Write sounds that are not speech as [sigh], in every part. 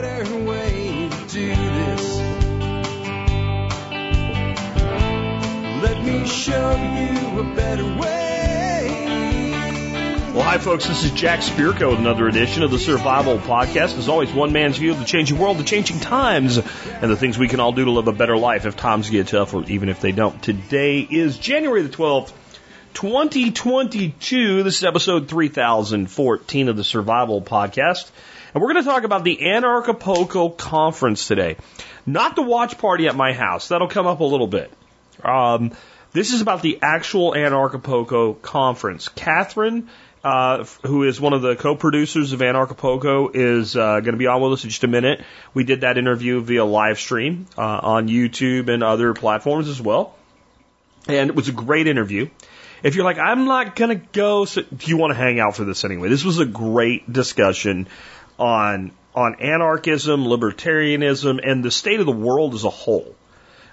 better way to do this. Let me show you a better way. Well, hi, folks. This is Jack Spirko with another edition of the Survival Podcast. As always, one man's view of the changing world, the changing times, and the things we can all do to live a better life if times get tough or even if they don't. Today is January the 12th, 2022. This is episode 3014 of the Survival Podcast. And we're going to talk about the Anarchapulco Conference today. Not the watch party at my house. That'll come up a little bit. Um, this is about the actual Anarchapulco Conference. Catherine uh, who is one of the co-producers of Anarchapulco, is uh, going to be on with us in just a minute. We did that interview via live stream uh, on YouTube and other platforms as well, and it was a great interview. If you're like, I'm not going to go, so do you want to hang out for this anyway? This was a great discussion on on anarchism, libertarianism, and the state of the world as a whole.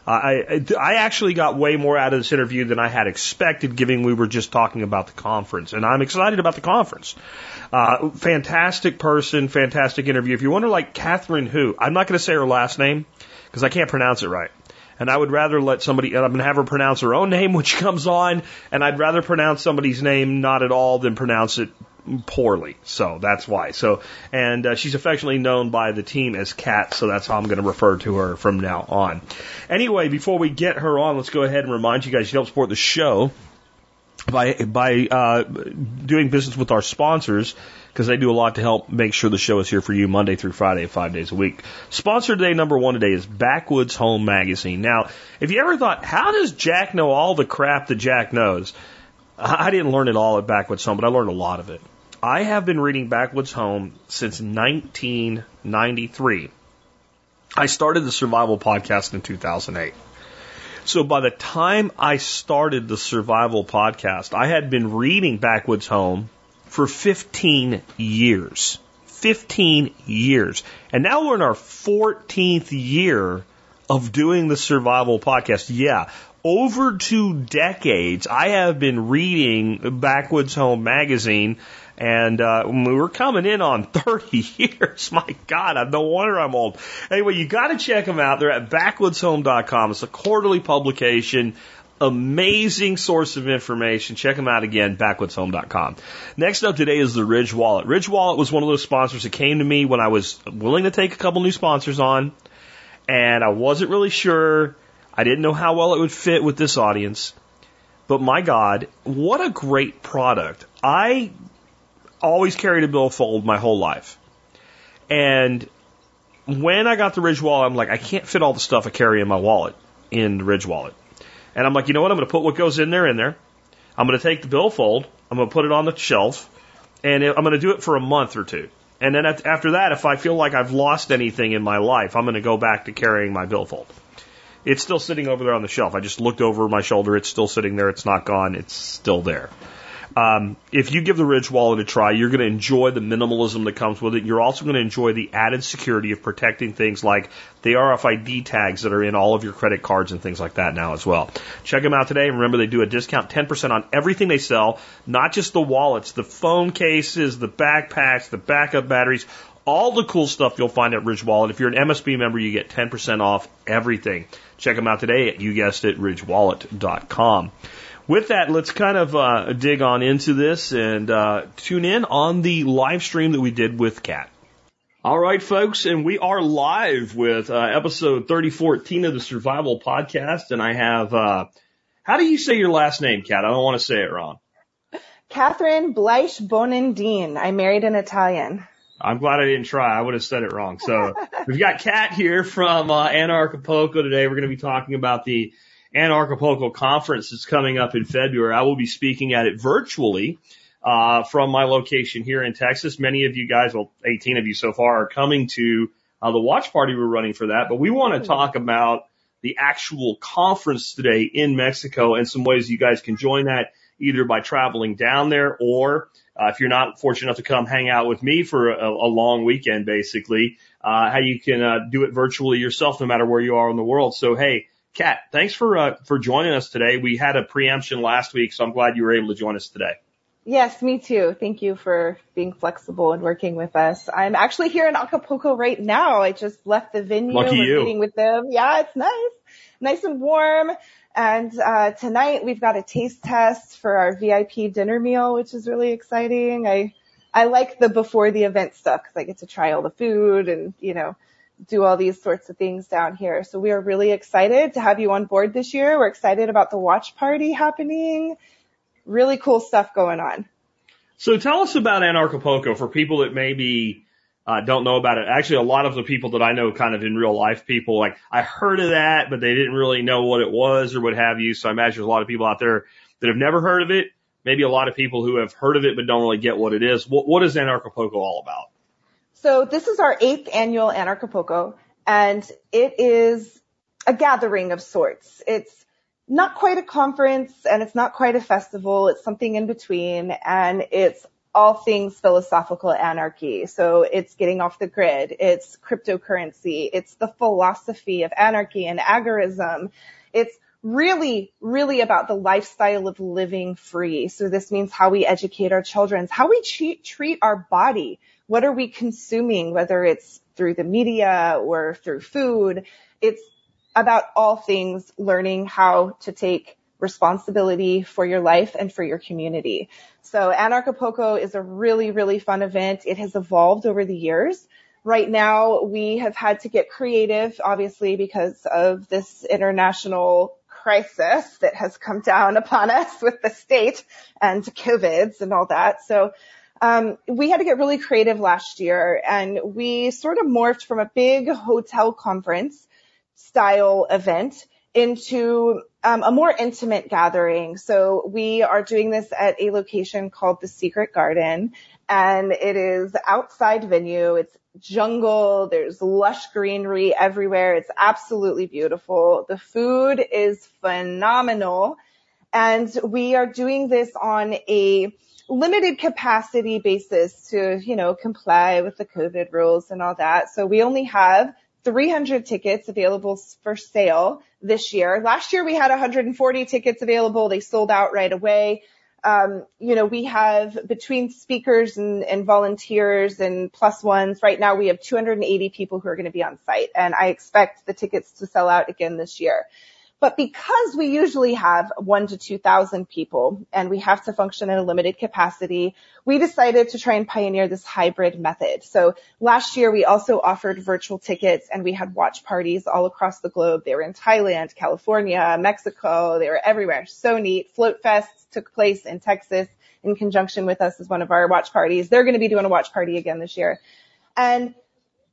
I, I actually got way more out of this interview than I had expected, given we were just talking about the conference. And I'm excited about the conference. Uh, fantastic person, fantastic interview. If you wonder, like Catherine who, I'm not going to say her last name because I can't pronounce it right. And I would rather let somebody, I'm going to have her pronounce her own name [laughs] when she comes on, and I'd rather pronounce somebody's name not at all than pronounce it poorly. So that's why. So, and uh, she's affectionately known by the team as Cat, so that's how I'm going to refer to her from now on. Anyway, before we get her on, let's go ahead and remind you guys you help support the show by by uh, doing business with our sponsors because they do a lot to help make sure the show is here for you Monday through Friday, five days a week. Sponsor today, number one today, is Backwoods Home Magazine. Now, if you ever thought, how does Jack know all the crap that Jack knows? I didn't learn it all at Backwoods Home, but I learned a lot of it. I have been reading Backwoods Home since 1993. I started the survival podcast in 2008. So by the time I started the survival podcast, I had been reading Backwoods Home for 15 years. 15 years. And now we're in our 14th year of doing the survival podcast. Yeah, over two decades, I have been reading Backwoods Home magazine, and uh, we were coming in on [laughs] 30 years. My God, I, no wonder I'm old. Anyway, you got to check them out. They're at backwoodshome.com. It's a quarterly publication. Amazing source of information. Check them out again, backwoodshome.com. Next up today is the Ridge Wallet. Ridge Wallet was one of those sponsors that came to me when I was willing to take a couple new sponsors on, and I wasn't really sure I didn't know how well it would fit with this audience. But my God, what a great product. I always carried a billfold my whole life. And when I got the Ridge wallet, I'm like, I can't fit all the stuff I carry in my wallet in the Ridge wallet. And I'm like, you know what? I'm going to put what goes in there in there. I'm going to take the billfold. I'm going to put it on the shelf. And I'm going to do it for a month or two. And then after that, if I feel like I've lost anything in my life, I'm going to go back to carrying my billfold. It's still sitting over there on the shelf. I just looked over my shoulder. It's still sitting there. It's not gone. It's still there. Um, if you give the Ridge wallet a try, you're going to enjoy the minimalism that comes with it. You're also going to enjoy the added security of protecting things like the RFID tags that are in all of your credit cards and things like that now as well. Check them out today. Remember, they do a discount 10% on everything they sell, not just the wallets, the phone cases, the backpacks, the backup batteries, all the cool stuff you'll find at Ridge Wallet. If you're an MSB member, you get 10% off everything. Check them out today at, you guessed it, ridgewallet.com. With that, let's kind of uh, dig on into this and uh, tune in on the live stream that we did with Kat. All right, folks, and we are live with uh, episode 3014 of the Survival Podcast, and I have, uh, how do you say your last name, Kat? I don't want to say it wrong. Catherine Bleish Bonendine. I married an Italian. I'm glad I didn't try. I would have said it wrong. So [laughs] we've got Kat here from uh, Anarchapulco today. We're going to be talking about the Anarchapulco conference is coming up in February. I will be speaking at it virtually uh, from my location here in Texas. Many of you guys, well, 18 of you so far, are coming to uh, the watch party we're running for that. But we want to talk about the actual conference today in Mexico and some ways you guys can join that either by traveling down there or uh, if you're not fortunate enough to come hang out with me for a, a long weekend, basically, uh, how you can uh, do it virtually yourself, no matter where you are in the world. So, hey, Kat, thanks for uh, for joining us today. We had a preemption last week, so I'm glad you were able to join us today. Yes, me too. Thank you for being flexible and working with us. I'm actually here in Acapulco right now. I just left the venue. Lucky We're you. meeting with them. Yeah, it's nice. Nice and warm. And uh, tonight we've got a taste test for our VIP dinner meal, which is really exciting. I I like the before the event stuff because I get to try all the food and you know do all these sorts of things down here. So we are really excited to have you on board this year. We're excited about the watch party happening. Really cool stuff going on. So tell us about Anarchapulco for people that maybe uh, don't know about it. Actually, a lot of the people that I know, kind of in real life, people like I heard of that, but they didn't really know what it was or what have you. So I imagine there's a lot of people out there that have never heard of it. Maybe a lot of people who have heard of it but don't really get what it is. What, what is Anarchapulco all about? So this is our eighth annual Anarchapulco, and it is a gathering of sorts. It's not quite a conference and it's not quite a festival. It's something in between and it's all things philosophical anarchy. So it's getting off the grid. It's cryptocurrency. It's the philosophy of anarchy and agorism. It's really, really about the lifestyle of living free. So this means how we educate our children, how we treat, treat our body. What are we consuming, whether it's through the media or through food? It's about all things learning how to take responsibility for your life and for your community. So Anarchapulco is a really, really fun event. It has evolved over the years. Right now, we have had to get creative, obviously, because of this international crisis that has come down [laughs] upon us with the state and COVIDs and all that. So um, we had to get really creative last year and we sort of morphed from a big hotel conference style event into um, a more intimate gathering. So we are doing this at a location called the Secret Garden and it is outside venue. It's jungle. There's lush greenery everywhere. It's absolutely beautiful. The food is phenomenal. And we are doing this on a limited capacity basis to, you know, comply with the COVID rules and all that. So we only have 300 tickets available for sale this year. Last year we had 140 tickets available. They sold out right away. Um, you know, we have between speakers and, and volunteers and plus ones, right now we have 280 people who are going to be on site and I expect the tickets to sell out again this year. But because we usually have one to 2,000 people and we have to function in a limited capacity, we decided to try and pioneer this hybrid method. So last year we also offered virtual tickets and we had watch parties all across the globe. They were in Thailand, California, Mexico. They were everywhere. So neat. Float Fest took place in Texas in conjunction with us as one of our watch parties. They're going to be doing a watch party again this year. And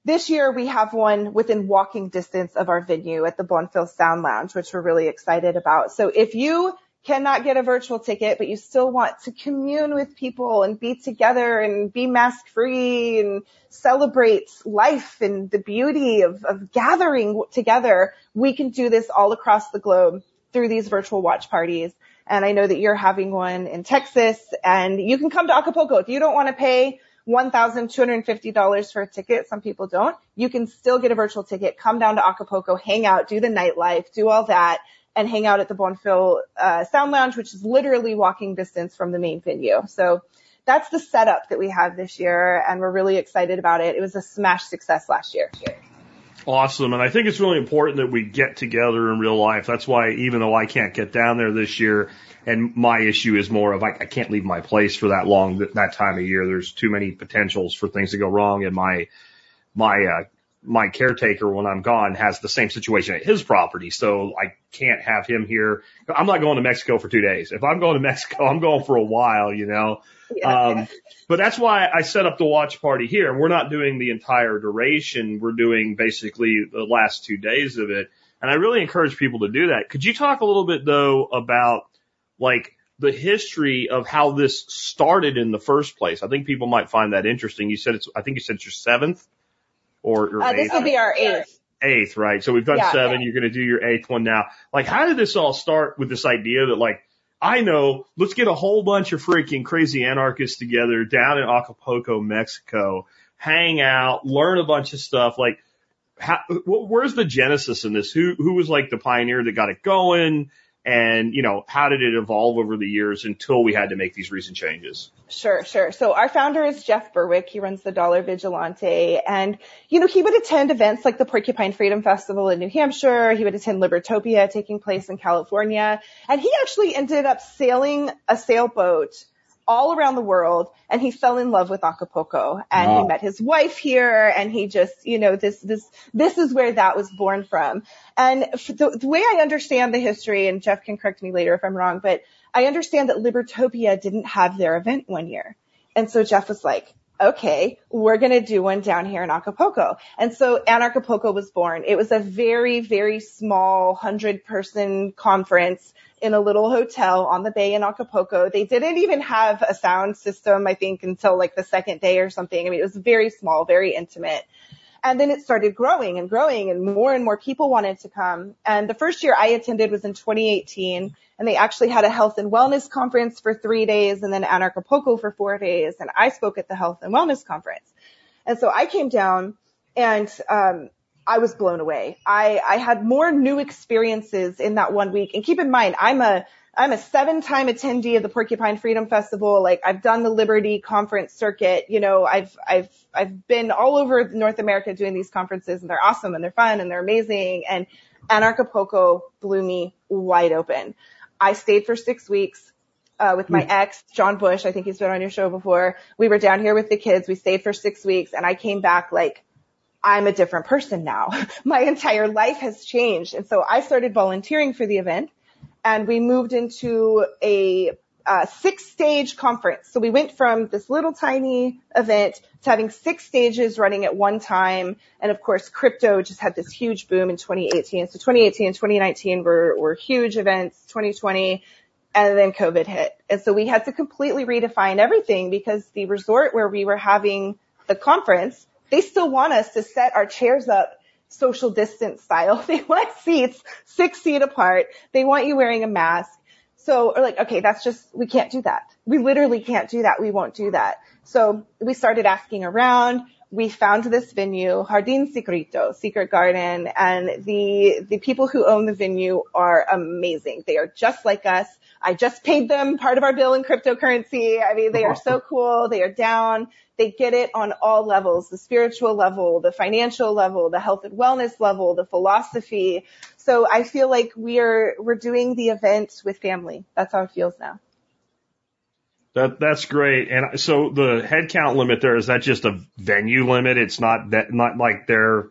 this year we have one within walking distance of our venue at the Bonfil Sound Lounge, which we're really excited about. So if you cannot get a virtual ticket, but you still want to commune with people and be together and be mask free and celebrate life and the beauty of, of gathering together, we can do this all across the globe through these virtual watch parties. And I know that you're having one in Texas and you can come to Acapulco. If you don't want to pay $1,250 for a ticket. Some people don't. You can still get a virtual ticket, come down to Acapulco, hang out, do the nightlife, do all that, and hang out at the Bonfil uh, Sound Lounge, which is literally walking distance from the main venue. So that's the setup that we have this year, and we're really excited about it. It was a smash success last year. Awesome. And I think it's really important that we get together in real life. That's why even though I can't get down there this year, and my issue is more of like, I can't leave my place for that long, that, that time of year. There's too many potentials for things to go wrong. And my, my, uh, my caretaker when I'm gone has the same situation at his property. So I can't have him here. I'm not going to Mexico for two days. If I'm going to [laughs] Mexico, I'm going for a while, you know. Yeah. Um, but that's why I set up the watch party here. We're not doing the entire duration. We're doing basically the last two days of it. And I really encourage people to do that. Could you talk a little bit though about like the history of how this started in the first place? I think people might find that interesting. You said it's, I think you said it's your seventh or your Uh, eighth. this will be our eighth. eighth, right? So we've done Yeah. seven. You're going to do your eighth one now. Like, how did this all start with this idea that like, I know, let's get a whole bunch of freaking crazy anarchists together down in Acapulco, Mexico, hang out, learn a bunch of stuff. Like, how, wh- where's the genesis in this? Who, who was like the pioneer that got it going? And, you know, how did it evolve over the years until we had to make these recent changes? Sure, sure. So our founder is Jeff Berwick. He runs the Dollar Vigilante and, you know, he would attend events like the Porcupine Freedom Festival in New Hampshire. He would attend Libertopia taking place in California. And he actually ended up sailing a sailboat all around the world and he fell in love with Acapulco and wow. he met his wife here and he just, you know, this, this, this is where that was born from. And the, the way I understand the history and Jeff can correct me later if I'm wrong, but I understand that Libertopia didn't have their event one year. And so Jeff was like, okay, we're going to do one down here in Acapulco. And so Anarchapulco was born. It was a very, very small hundred person conference in a little hotel on the bay in Acapulco. They didn't even have a sound system, I think, until like the second day or something. I mean, it was very small, very intimate. And then it started growing and growing and more and more people wanted to come. And the first year I attended was in 2018 and they actually had a health and wellness conference for three days and then Anarchapulco for four days. And I spoke at the health and wellness conference. And so I came down and, um, I was blown away. I, I had more new experiences in that one week. And keep in mind, I'm a, I'm a seven time attendee of the Porcupine Freedom Festival. Like I've done the Liberty conference circuit. You know, I've, I've, I've been all over North America doing these conferences and they're awesome and they're fun and they're amazing. And Anarchapulco blew me wide open. I stayed for six weeks. Uh, with my hmm. ex, John Bush. I think he's been on your show before. We were down here with the kids. We stayed for six weeks and I came back like I'm a different person now. [laughs] My entire life has changed. And so I started volunteering for the event and we moved into a six stage conference. So we went from this little tiny event to having six stages running at one time. And of course, crypto just had this huge boom in 2018. So 2018 and 2019 were, were huge events. 2020 and then COVID hit. And so we had to completely redefine everything because the resort where we were having the conference they still want us to set our chairs up social distance style. [laughs] They want seats six feet apart. They want you wearing a mask. So we're like, okay, that's just, we can't do that. We literally can't do that. We won't do that. So we started asking around. We found this venue, Jardín Secreto, Secret Garden, and the, the people who own the venue are amazing. They are just like us. I just paid them part of our bill in cryptocurrency. I mean, they are so cool. They are down. They get it on all levels, the spiritual level, the financial level, the health and wellness level, the philosophy. So I feel like we're, we're doing the event with family. That's how it feels now. That that's great. And so the headcount limit there is that just a venue limit? It's not that not like they're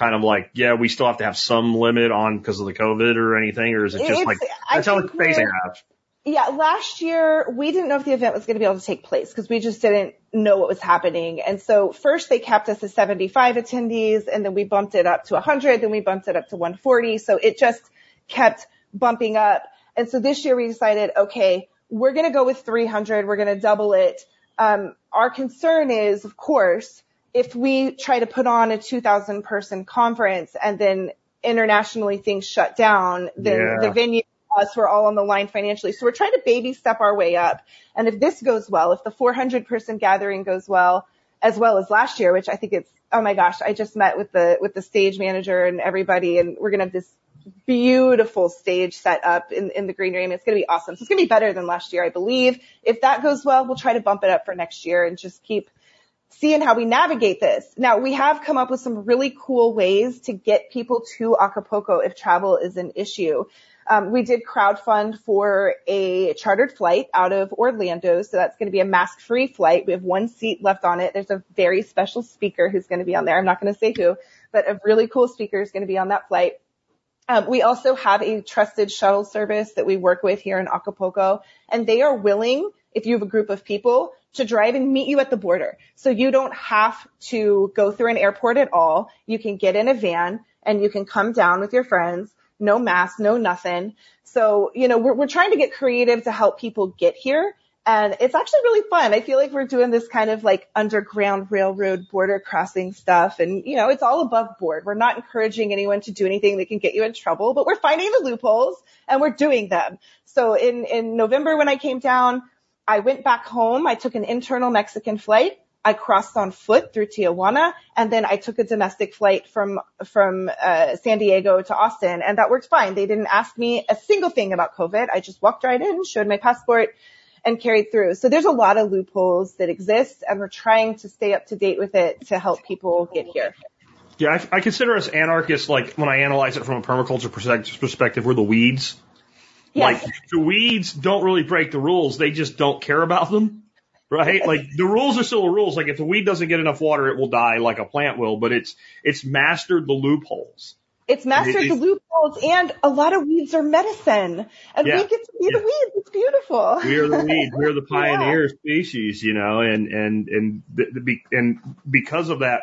kind of like yeah we still have to have some limit on because of the COVID or anything, or is it just it's, like that's how it's facing out? Yeah, last year we didn't know if the event was going to be able to take place because we just didn't know what was happening. And so first they kept us at 75 attendees and then we bumped it up to 100, then we bumped it up to 140. So it just kept bumping up. And so this year we decided, okay, we're going to go with 300. We're going to double it. Um, our concern is, of course, if we try to put on a 2000 person conference and then internationally things shut down, then yeah. the venue us, we're all on the line financially. So we're trying to baby step our way up. And if this goes well, if the 400 person gathering goes well, as well as last year, which I think it's, oh my gosh, I just met with the, with the stage manager and everybody and we're going to have this beautiful stage set up in, in the green room. It's going to be awesome. So it's going to be better than last year, I believe. If that goes well, we'll try to bump it up for next year and just keep seeing how we navigate this. Now we have come up with some really cool ways to get people to Acapulco if travel is an issue. Um, we did crowdfund for a chartered flight out of Orlando, so that's going to be a mask-free flight. We have one seat left on it. There's a very special speaker who's going to be on there. I'm not going to say who, but a really cool speaker is going to be on that flight. Um, we also have a trusted shuttle service that we work with here in Acapulco, and they are willing, if you have a group of people, to drive and meet you at the border. So you don't have to go through an airport at all. You can get in a van and you can come down with your friends no mask, no nothing. So, you know, we're, we're trying to get creative to help people get here. And it's actually really fun. I feel like we're doing this kind of like underground railroad border crossing stuff. And, you know, it's all above board. We're not encouraging anyone to do anything that can get you in trouble, but we're finding the loopholes and we're doing them. So in, in November when I came down, I went back home. I took an internal Mexican flight I crossed on foot through Tijuana and then I took a domestic flight from, from, uh, San Diego to Austin and that worked fine. They didn't ask me a single thing about COVID. I just walked right in, showed my passport and carried through. So there's a lot of loopholes that exist and we're trying to stay up to date with it to help people get here. Yeah, I, I consider us anarchists, like when I analyze it from a permaculture perspective, we're the weeds. Yes. Like the weeds don't really break the rules. They just don't care about them. Right? Like the rules are still the rules. Like if the weed doesn't get enough water, it will die like a plant will, but it's, it's mastered the loopholes. It's mastered It- the loopholes and a lot of weeds are medicine and Yeah. we get to be the weeds. It's beautiful. We are the weeds. We're the [laughs] pioneer species, you know, and, and, and, the, and because of that,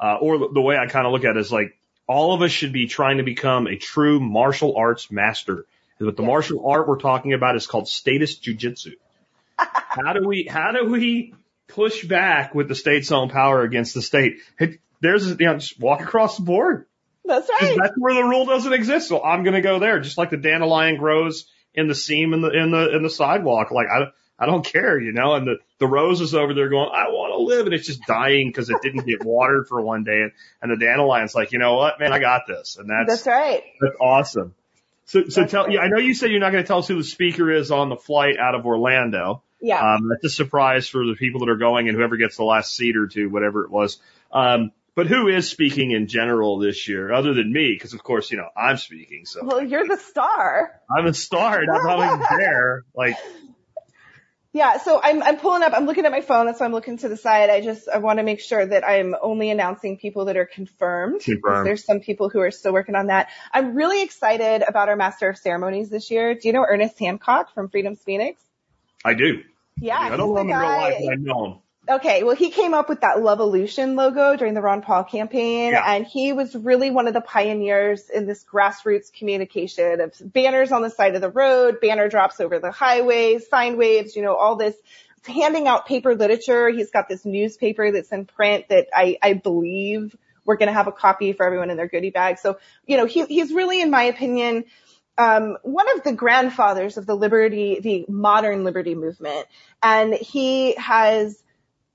uh, or the, the way I kind of look at it is like all of us should be trying to become a true martial arts master. But the Yeah. martial art we're talking about is called status jujitsu. [laughs] how do we, how do we push back with the state's own power against the state? It, there's, you know, just walk across the board. That's right. That's where the rule doesn't exist. So I'm going to go there, just like the dandelion grows in the seam in the in the in the sidewalk. Like I I don't care, you know. And the the rose is over there going, I want to live, and it's just dying because it didn't get watered for one day. And, and the dandelion's like, you know what, man, I got this, and that's That's right. that's awesome. So so That's tell right. yeah, I know you said you're not going to tell us who the speaker is on the flight out of Orlando. Yeah. Um, that's a surprise for the people that are going and whoever gets the last seat or two, whatever it was. Um, but who is speaking in general this year, other than me? Because of course, you know, I'm speaking, so well, you're the star. I'm a star. I'm probably [laughs] there. Like, Yeah, so I'm I'm pulling up. I'm looking at my phone. That's why I'm looking to the side. I just I want to make sure that I'm only announcing people that are confirmed. Confirmed. There's some people who are still working on that. I'm really excited about our Master of Ceremonies this year. Do you know Ernest Hancock from Freedom's Phoenix? I do. Yeah, I he's don't know him in real life, but I know him. Okay, well, he came up with that Lovolution logo during the Ron Paul campaign, Yeah. and he was really one of the pioneers in this grassroots communication of banners on the side of the road, banner drops over the highway, sign waves, you know, all this handing out paper literature. He's got this newspaper that's in print that I, I believe we're going to have a copy for everyone in their goodie bag. So, you know, he, he's really, in my opinion, um, one of the grandfathers of the liberty, the modern liberty movement. And he has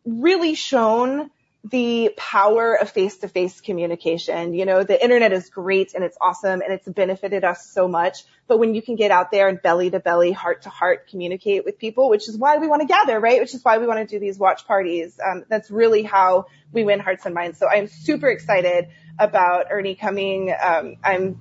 really shown the power of face-to-face communication. You know, the internet is great and it's awesome and it's benefited us so much. But when you can get out there and belly to belly, heart to heart communicate with people, which is why we want to gather, right? Which is why we want to do these watch parties. Um, that's really how we win hearts and minds. So I'm super excited about Ernie coming. Um, I'm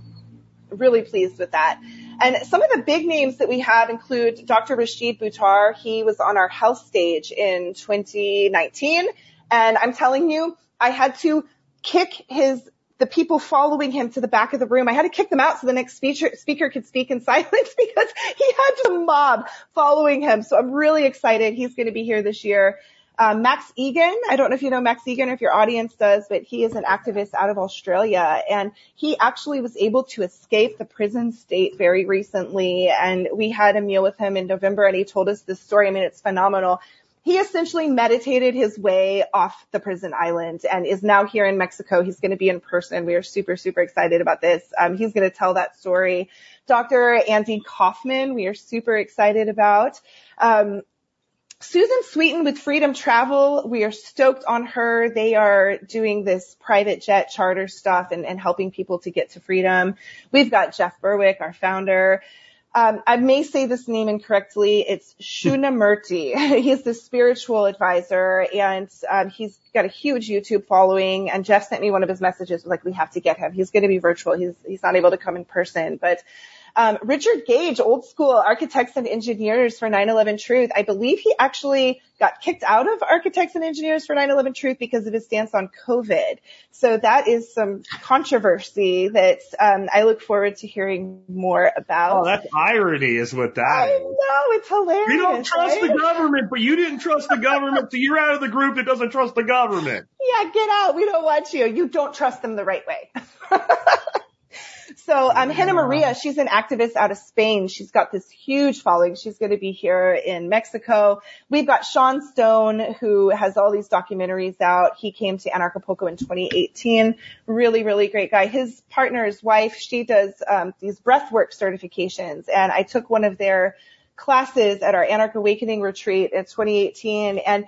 really pleased with that. And some of the big names that we have include Dr. Rashid Buttar. He was on our health stage in 2019. And I'm telling you, I had to kick his, the people following him to the back of the room. I had to kick them out so the next speaker, speaker could speak in [laughs] silence because he had a mob following him. So I'm really excited. He's going to be here this year. Um, Max Igan, I don't know if you know Max Igan or if your audience does, but he is an activist out of Australia and he actually was able to escape the prison state very recently. And we had a meal with him in November and he told us this story. I mean, it's phenomenal. He essentially meditated his way off the prison island and is now here in Mexico. He's going to be in person. We are super, super excited about this. Um, he's going to tell that story. Dr. Andy Kaufman, we are super excited about. Um, Susan Sweeten with Freedom Travel, we are stoked on her. They are doing this private jet charter stuff and, and helping people to get to freedom. We've got Jeff Berwick, our founder. Um, I may say this name incorrectly. It's Shunyamurti. [laughs] [laughs] he's the spiritual advisor and um, he's got a huge YouTube following. And Jeff sent me one of his messages like, we have to get him. He's going to be virtual. He's he's not able to come in person, but um, Richard Gage, old school architects and engineers for 9/11 Truth. I believe he actually got kicked out of architects and engineers for 9/11 Truth because of his stance on COVID. So that is some controversy that um, I look forward to hearing more about. Oh, that's irony, is what that I is. know it's hilarious. We don't trust right? the government, but you didn't trust the government, so you're out of the group that doesn't trust the government. Yeah, get out. We don't want you. You don't trust them the right way. [laughs] so, um, Hannah Maria, she's an activist out of Spain. She's got this huge following. She's going to be here in Mexico. We've got Sean Stone, who has all these documentaries out. He came to Anarchapulco in 2018. Really, really great guy. His partner's wife, she does, um, these breathwork certifications and I took one of their classes at our Anarch Awakening retreat in 2018 and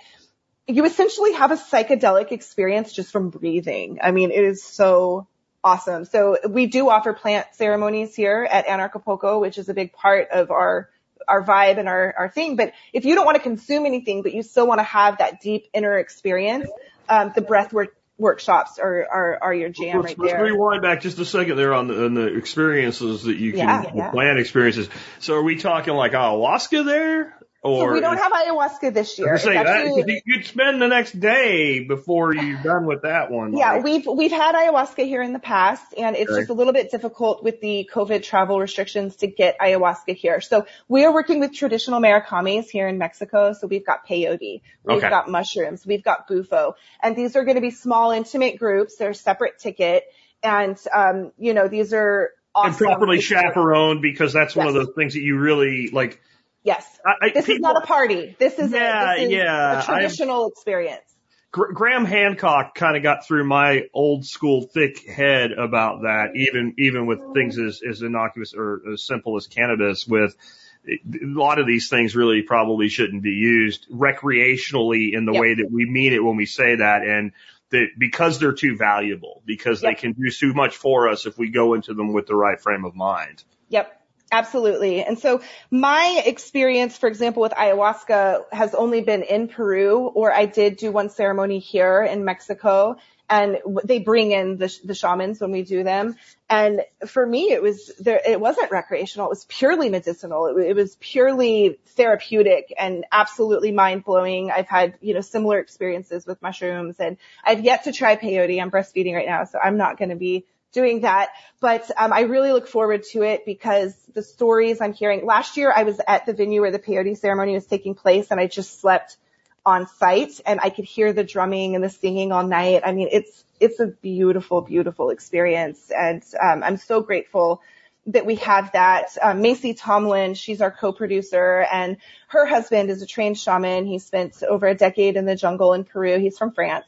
you essentially have a psychedelic experience just from breathing. I mean, it is so awesome. So we do offer plant ceremonies here at Anarchapulco, which is a big part of our our vibe and our, our thing. But if you don't want to consume anything, but you still want to have that deep inner experience, um, the breath work workshops are, are, are your jam let's, right let's there. rewind back just a second there on the, on the experiences that you can, Yeah, yeah. plant experiences. So are we talking like ayahuasca there? Or So we don't have ayahuasca this year. I was It's actually- that, you'd spend the next day before you're [sighs] done with that one. Yeah, like- we've we've had ayahuasca here in the past, and it's Okay. just a little bit difficult with the COVID travel restrictions to get ayahuasca here. So we are working with traditional Marikames here in Mexico. So we've got peyote, we've Okay. got mushrooms, we've got bufo, and these are going to be small, intimate groups. They're separate ticket, and um, you know these are awesome. and properly chaperoned because that's one of Yes. those things that you really like. Yes, I, I, this is not a party. This is Yeah, a, this is yeah, a traditional experience. Gr- Graham Hancock kind of got through my old school thick head about that, even even with things as, as innocuous or as simple as cannabis. With a lot of these things, really probably shouldn't be used recreationally in the Yep. way that we mean it when we say that, and that because they're too valuable, because they can do too much for us if we go into them with the right frame of mind. Yep. Absolutely. And so my experience, for example, with ayahuasca has only been in Peru or I did do one ceremony here in Mexico and they bring in the, the shamans when we do them. And for me, it was there, it wasn't recreational. It was purely medicinal. It, it was purely therapeutic and absolutely mind blowing. I've had, you know, similar experiences with mushrooms and I've yet to try peyote. I'm breastfeeding right now, so I'm not going to be doing that. But um, I really look forward to it because the stories I'm hearing. Last year, I was at the venue where the peyote ceremony was taking place, and I just slept on site, and I could hear the drumming and the singing all night. I mean, it's it's a beautiful, beautiful experience, and um, I'm so grateful that we have that. Um, Macy Tomlin, she's our co-producer, and her husband is a trained shaman. He spent over a decade in the jungle in Peru. He's from France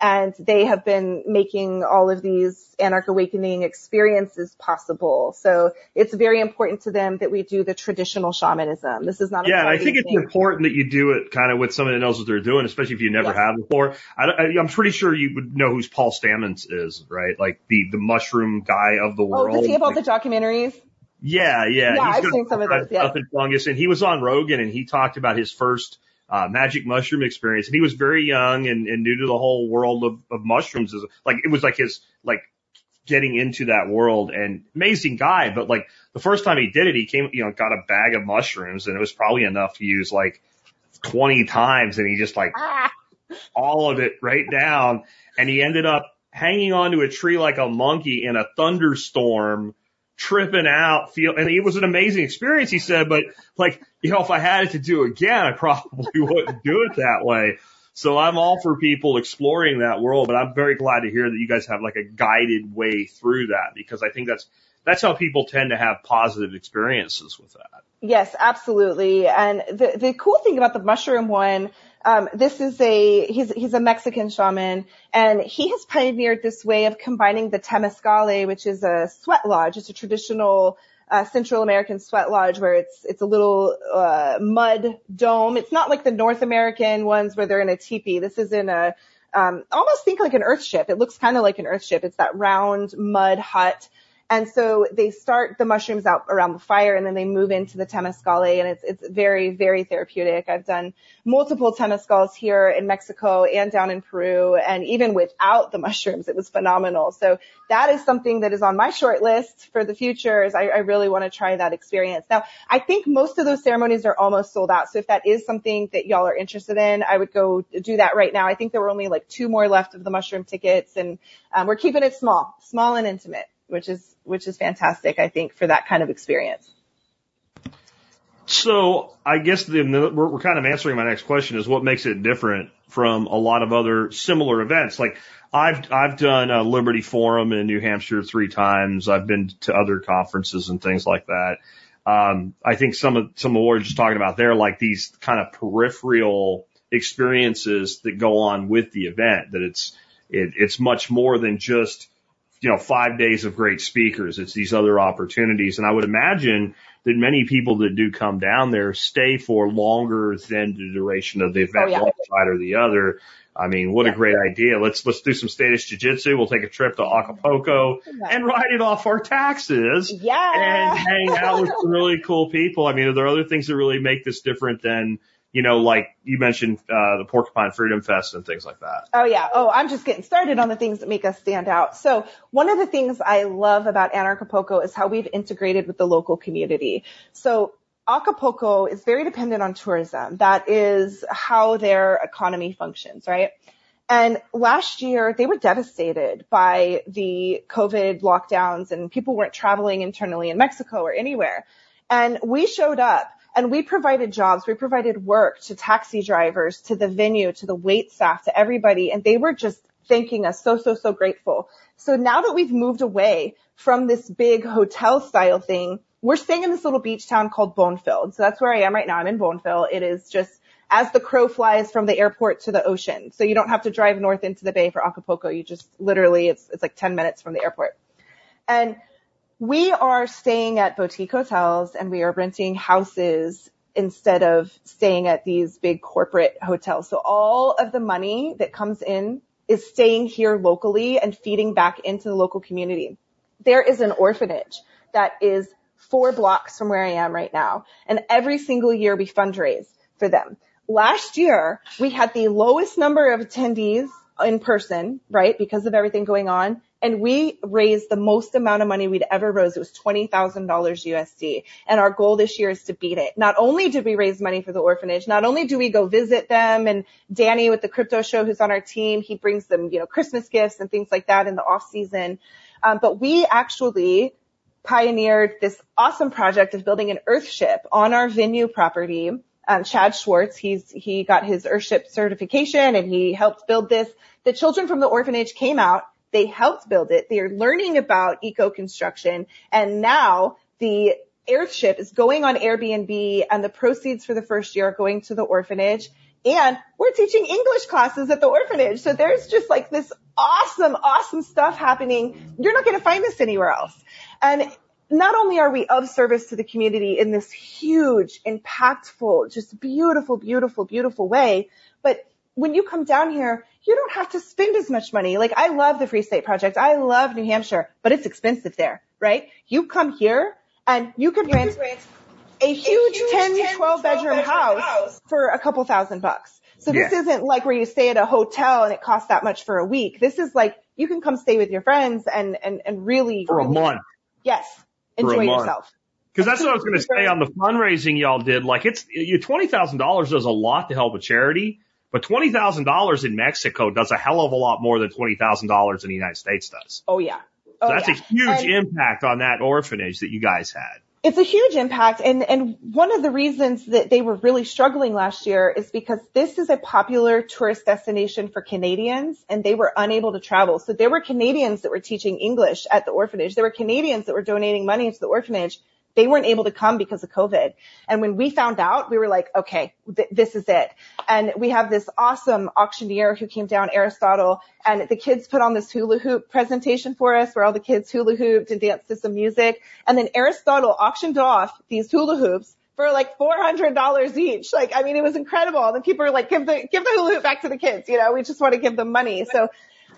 and they have been making all of these anarch awakening experiences possible. So it's very important to them that we do the traditional shamanism. This is not a Yeah, I think it's important that you do it kind of with somebody that knows what they're doing, especially if you never Yes. have before. I, I'm pretty sure you would know who Paul Stamets is, right? Like the the mushroom guy of the world. Oh, world. does he have all the documentaries? yeah, yeah. Yeah, He's I've seen some of those, yeah. Stuff in fungus, and he was on Rogan, and he talked about his first uh, magic mushroom experience, and he was very young and, and new to the whole world of, of mushrooms. Like it was like his like getting into that world and amazing guy. But like the first time he did it, he came, you know, got a bag of mushrooms and it was probably enough to use like 20 times and he just like Ah, all of it right down and he ended up hanging onto a tree like a monkey in a thunderstorm tripping out feel and it was an amazing experience he said but like you know if i had it to do again i probably [laughs] wouldn't do it that way so i'm all for people exploring that world but i'm very glad to hear that you guys have like a guided way through that because i think that's that's how people tend to have positive experiences with that Yes, absolutely. And the the cool thing about the mushroom one, um, this is a he's he's a Mexican shaman, and he has pioneered this way of combining the temazcal, which is a sweat lodge. It's a traditional uh, Central American sweat lodge where it's it's a little uh, mud dome. It's not like the North American ones where they're in a teepee. This is in a um, almost think like an earth ship. It looks kind of like an earth ship. It's that round mud hut. And so they start the mushrooms out around the fire and then they move into the temazcal and it's, it's very, very therapeutic. I've done multiple temazcals here in Mexico and down in Peru and even without the mushrooms, it was phenomenal. So that is something that is on my short list for the future is I, I really want to try that experience. Now, I think most of those ceremonies are almost sold out. So if that is something that y'all are interested in, I would go do that right now. I think there were only like two more left of the mushroom tickets and um, we're keeping it small, small and intimate which is which is fantastic, I think, for that kind of experience. So I guess the, we're, we're kind of answering my next question is what makes it different from a lot of other similar events. Like I've I've done a Liberty Forum in New Hampshire three times. I've been to other conferences and things like that. Um, I think some of some of what we're just talking about there, like these kind of peripheral experiences that go on with the event. That it's it, it's much more than just you know, five days of great speakers. It's these other opportunities. And I would imagine that many people that do come down there stay for longer than the duration of the event, Oh, yeah. one side or the other. I mean, what a great idea. Let's, let's do some status jiu-jitsu. We'll take a trip to Acapulco and write it off our taxes Yeah. and Yeah. hang out with some really cool people. I mean, are there other things that really make this different than, you know, like you mentioned, uh, the Porcupine Freedom Fest and things like that? Oh yeah. Oh, I'm just getting started on the things that make us stand out. So one of the things I love about Anarchapulco is how we've integrated with the local community. So Acapulco is very dependent on tourism. That is how their economy functions, right? And last year they were devastated by the COVID lockdowns and people weren't traveling internally in Mexico or anywhere. And we showed up and we provided jobs. We provided work to taxi drivers, to the venue, to the wait staff, to everybody. And they were just thanking us so, so, so grateful. So now that we've moved away from this big hotel style thing, we're staying in this little beach town called Bonfil. So that's where I am right now. I'm in Bonfil. It is just as the crow flies from the airport to the ocean. So you don't have to drive north into the bay for Acapulco. You just literally, it's, it's like 10 minutes from the airport. And we are staying at boutique hotels and we are renting houses instead of staying at these big corporate hotels. So all of the money that comes in is staying here locally and feeding back into the local community. There is an orphanage that is four blocks from where I am right now. And every single year we fundraise for them. Last year we had the lowest number of attendees in person, right? Because of everything going on. And we raised the most amount of money we'd ever raised. It was $20,000 USD. And our goal this year is to beat it. Not only did we raise money for the orphanage, not only do we go visit them and Danny with the crypto show who's on our team, he brings them, you know, Christmas gifts and things like that in the off season. Um, but we actually pioneered this awesome project of building an Earthship on our venue property. Um, Chad Schwartz, he's, he got his Earthship certification and he helped build this. The children from the orphanage came out. They helped build it. They are learning about eco construction and now the Earthship is going on Airbnb and the proceeds for the first year are going to the orphanage and we're teaching English classes at the orphanage. So there's just like this awesome, awesome stuff happening. You're not going to find this anywhere else. And not only are we of service to the community in this huge, impactful, just beautiful, beautiful, beautiful way, but when you come down here, you don't have to spend as much money. Like I love the Free State Project. I love New Hampshire, but it's expensive there, right? You come here and you could rent a huge 10, 12 bedroom house for a couple thousand bucks. So this isn't like where you stay at a hotel and it costs that much for a week. This is like you can come stay with your friends and and and really For a really- month. Yes, For a enjoy month. yourself. Cause that's what I was going to say on the fundraising y'all did. Like it's, you $20,000 does a lot to help a charity, but $20,000 in Mexico does a hell of a lot more than $20,000 in the United States does. Oh yeah. So Oh, that's yeah. a huge And- impact on that orphanage that you guys had. it's a huge impact and and one of the reasons that they were really struggling last year is because this is a popular tourist destination for Canadians and they were unable to travel. So there were Canadians that were teaching English at the orphanage. There were Canadians that were donating money to the orphanage. They weren't able to come because of COVID. And when we found out, we were like, okay, th- this is it. And we have this awesome auctioneer who came down, Aristotle, and the kids put on this hula hoop presentation for us where all the kids hula hooped and danced to some music. And then Aristotle auctioned off these hula hoops for like $400 each. Like, I mean, it was incredible. And then people were like, give the, give the hula hoop back to the kids. You know, we just want to give them money. So,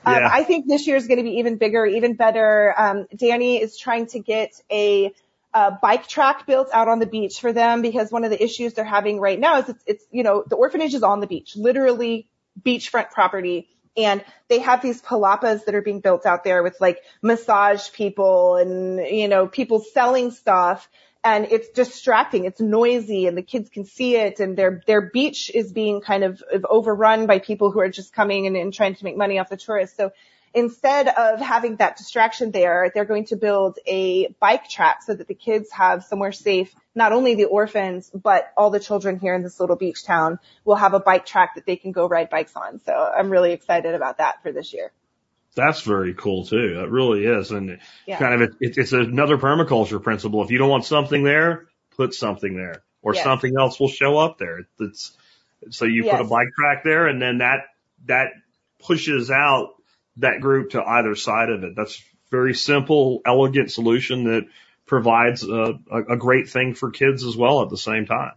um, Yeah. I think this year is going to be even bigger, even better. Um, Danny is trying to get a, a bike track built out on the beach for them because one of the issues they're having right now is it's, it's, you know, the orphanage is on the beach, literally beachfront property. And they have these palapas that are being built out there with like massage people and, you know, people selling stuff. And it's distracting. It's noisy and the kids can see it and their, their beach is being kind of, overrun by people who are just coming and, and trying to make money off the tourists. So instead of having that distraction there, they're going to build a bike track so that the kids have somewhere safe. Not only the orphans, but all the children here in this little beach town will have a bike track that they can go ride bikes on. So I'm really excited about that for this year. That's very cool too. It really is. And Yeah. kind of, it, it's it's another permaculture principle. If you don't want something there, put something there or Yes. something else will show up there. It's, so you put a bike track there and then that, that pushes out that group to either side of it. That's very simple, elegant solution that provides a, a, great thing for kids as well at the same time.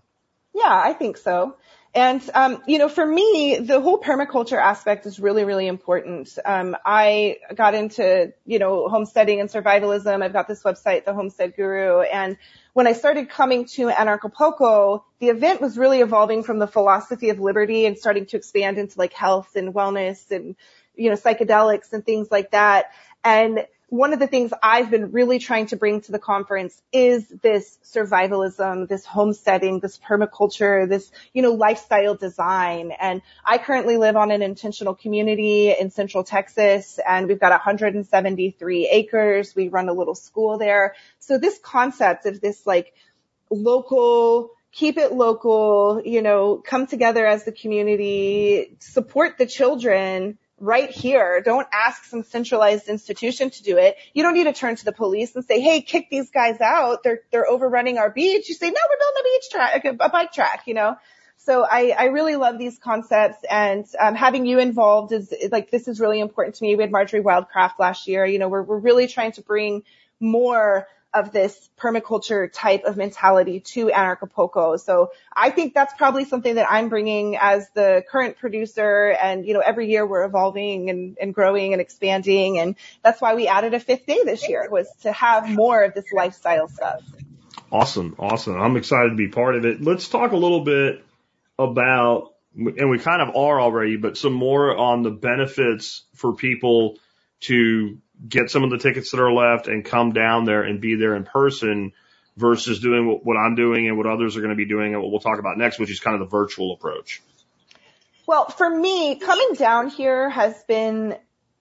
Yeah, I think so. And, um, you know, for me, the whole permaculture aspect is really, really important. Um, I got into, you know, homesteading and survivalism. I've got this website, the Homestead Guru. And when I started coming to Anarchapulco, the event was really evolving from the philosophy of liberty and starting to expand into like health and wellness and, you know, psychedelics and things like that. And one of the things I've been really trying to bring to the conference is this survivalism, this homesteading, this permaculture, this, you know, lifestyle design. And I currently live on an intentional community in central Texas and we've got 173 acres. We run a little school there. So this concept of this like local, keep it local, you know, come together as the community, support the children, right here. Don't ask some centralized institution to do it. You don't need to turn to the police and say, "Hey, kick these guys out. They're they're overrunning our beach." You say, "No, we're building a beach track, a, a bike track." You know. So I, I really love these concepts and um, having you involved is like this is really important to me. We had Marjory Wildcraft last year. You know, we're we're really trying to bring more of this permaculture type of mentality to Anarchapulco. So I think that's probably something that I'm bringing as the current producer. And, you know, every year we're evolving and, and growing and expanding. And that's why we added a fifth day this year was to have more of this lifestyle stuff. Awesome. Awesome. I'm excited to be part of it. Let's talk a little bit about, and we kind of are already, but some more on the benefits for people to get some of the tickets that are left and come down there and be there in person versus doing what, I'm doing and what others are going to be doing and what we'll talk about next, which is kind of the virtual approach. Well, for me, coming down here has been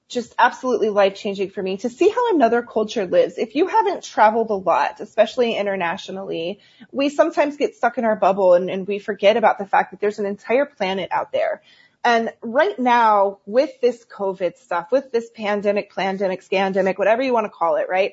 just absolutely life changing for me to see how another culture lives. If you haven't traveled a lot, especially internationally, we sometimes get stuck in our bubble and, and we forget about the fact that there's an entire planet out there. And right now with this COVID stuff, with this pandemic, pandemic, scandemic, whatever you want to call it, right?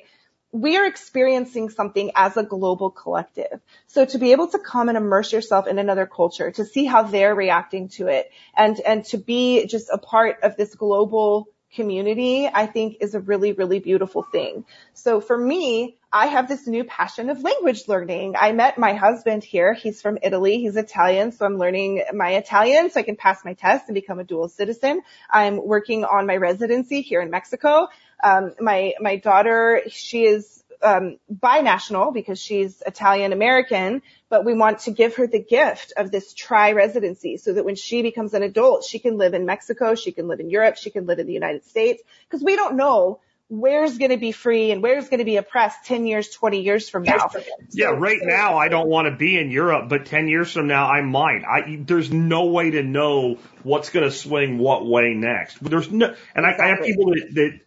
We are experiencing something as a global collective. So to be able to come and immerse yourself in another culture, to see how they're reacting to it and, and to be just a part of this global community, I think is a really, really beautiful thing. So for me, I have this new passion of language learning. I met my husband here. He's from Italy. He's Italian. So I'm learning my Italian so I can pass my test and become a dual citizen. I'm working on my residency here in Mexico. Um, my, my daughter, she is um, binational because she's Italian American, but we want to give her the gift of this tri residency so that when she becomes an adult, she can live in Mexico, she can live in Europe, she can live in the United States because we don't know where's going to be free and where's going to be oppressed 10 years, 20 years from now. Yeah, right now I don't want to be in Europe, but 10 years from now I might. I, there's no way to know what's going to swing what way next. There's no, and I, I have people that, that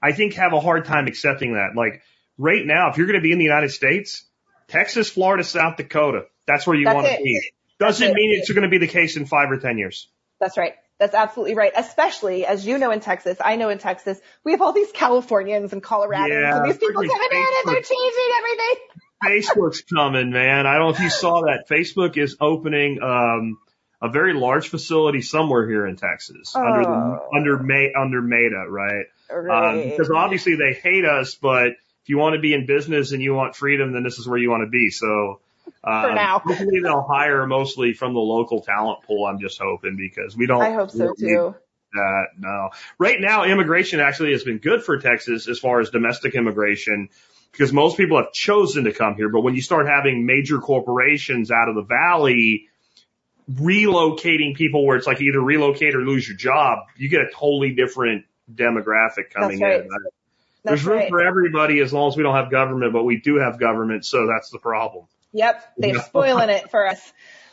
I think have a hard time accepting that. Like, right now, if you're going to be in the United States, Texas, Florida, South Dakota, that's where you want to be. Doesn't mean it's going to be the case in five or 10 years. That's right. That's absolutely right. Especially as you know in Texas, I know in Texas, we have all these Californians and Coloradans yeah, and these people coming Facebook, in and they're changing everything. Facebook's coming, man. I don't know if you saw that. Facebook is opening, um, a very large facility somewhere here in Texas oh. under, under, May, under Meta, right? Right. Um, because obviously they hate us, but if you want to be in business and you want freedom, then this is where you want to be. So, for um, now, hopefully they'll hire mostly from the local talent pool. I'm just hoping because we don't. I hope so too. That no. Right now, immigration actually has been good for Texas as far as domestic immigration because most people have chosen to come here. But when you start having major corporations out of the valley relocating people where it's like either relocate or lose your job, you get a totally different demographic coming right. in. That's There's room right. for everybody as long as we don't have government, but we do have government, so that's the problem. Yep, they're spoiling it for us.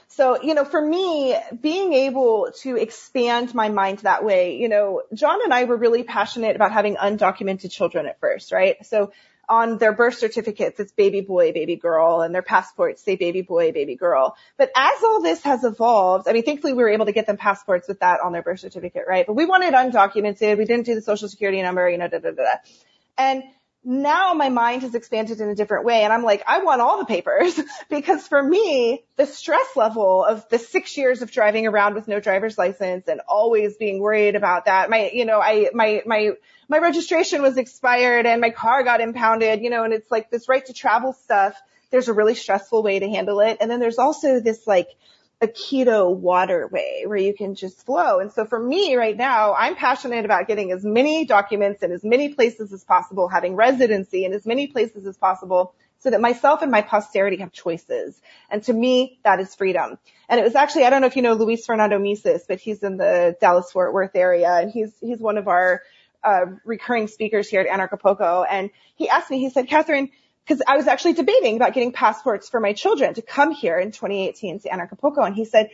So, you know, for me, being able to expand my mind that way, you know, John and I were really passionate about having undocumented children at first, right? So on their birth certificates, it's baby boy, baby girl, and their passports say baby boy, baby girl. But as all this has evolved, I mean, thankfully we were able to get them passports with that on their birth certificate, right? But we wanted undocumented. We didn't do the social security number, you know, da da da. da. And now my mind has expanded in a different way and I'm like, I want all the papers [laughs] because for me, the stress level of the six years of driving around with no driver's license and always being worried about that. My, you know, I, my, my, my registration was expired and my car got impounded, you know, and it's like this right to travel stuff. There's a really stressful way to handle it. And then there's also this like, aikido waterway where you can just flow. And so for me right now, I'm passionate about getting as many documents in as many places as possible, having residency in as many places as possible so that myself and my posterity have choices. And to me, that is freedom. And it was actually, I don't know if you know Luis Fernando Mises, but he's in the Dallas Fort Worth area and he's, he's one of our uh, recurring speakers here at Anarchapulco. And he asked me, he said, Catherine, because I was actually debating about getting passports for my children to come here in 2018 to Anarchapulco. And he said,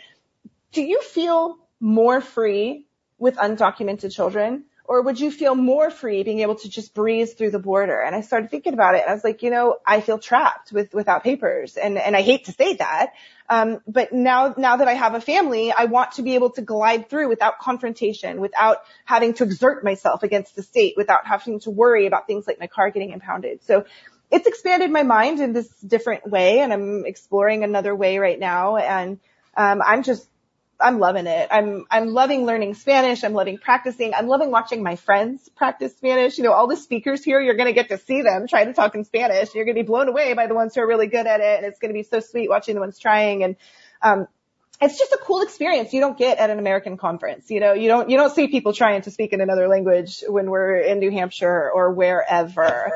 do you feel more free with undocumented children? Or would you feel more free being able to just breeze through the border? And I started thinking about it and I was like, you know, I feel trapped with, without papers. And, and I hate to say that. Um, but now, now that I have a family, I want to be able to glide through without confrontation, without having to exert myself against the state, without having to worry about things like my car getting impounded. So it's expanded my mind in this different way and I'm exploring another way right now. And, um, I'm just, I'm loving it. I'm, I'm loving learning Spanish. I'm loving practicing. I'm loving watching my friends practice Spanish. You know, all the speakers here, you're going to get to see them try to talk in Spanish. You're going to be blown away by the ones who are really good at it. And it's going to be so sweet watching the ones trying. And, um, it's just a cool experience you don't get at an American conference. You know, you don't, you don't see people trying to speak in another language when we're in New Hampshire or wherever.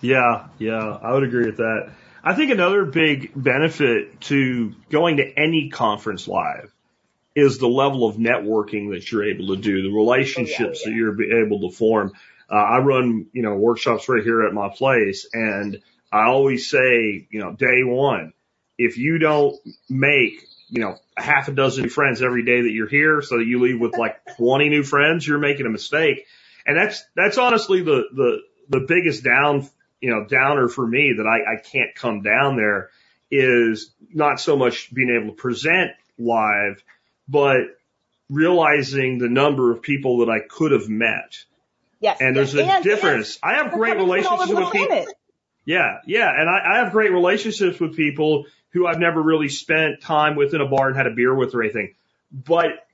Yeah, yeah, I would agree with that. I think another big benefit to going to any conference live is the level of networking that you're able to do, the relationships oh, yeah, yeah. that you're able to form. Uh, I run, you know, workshops right here at my place and I always say, you know, day one, if you don't make, you know, a half a dozen new friends every day that you're here so that you leave with like [laughs] 20 new friends, you're making a mistake. And that's, that's honestly the, the, the biggest down you know, downer for me that I, I can't come down there is not so much being able to present live, but realizing the number of people that I could have met. Yes. And there's a and, difference. And I have great relationships with people. Yeah, yeah. And I, I have great relationships with people who I've never really spent time with in a bar and had a beer with or anything. But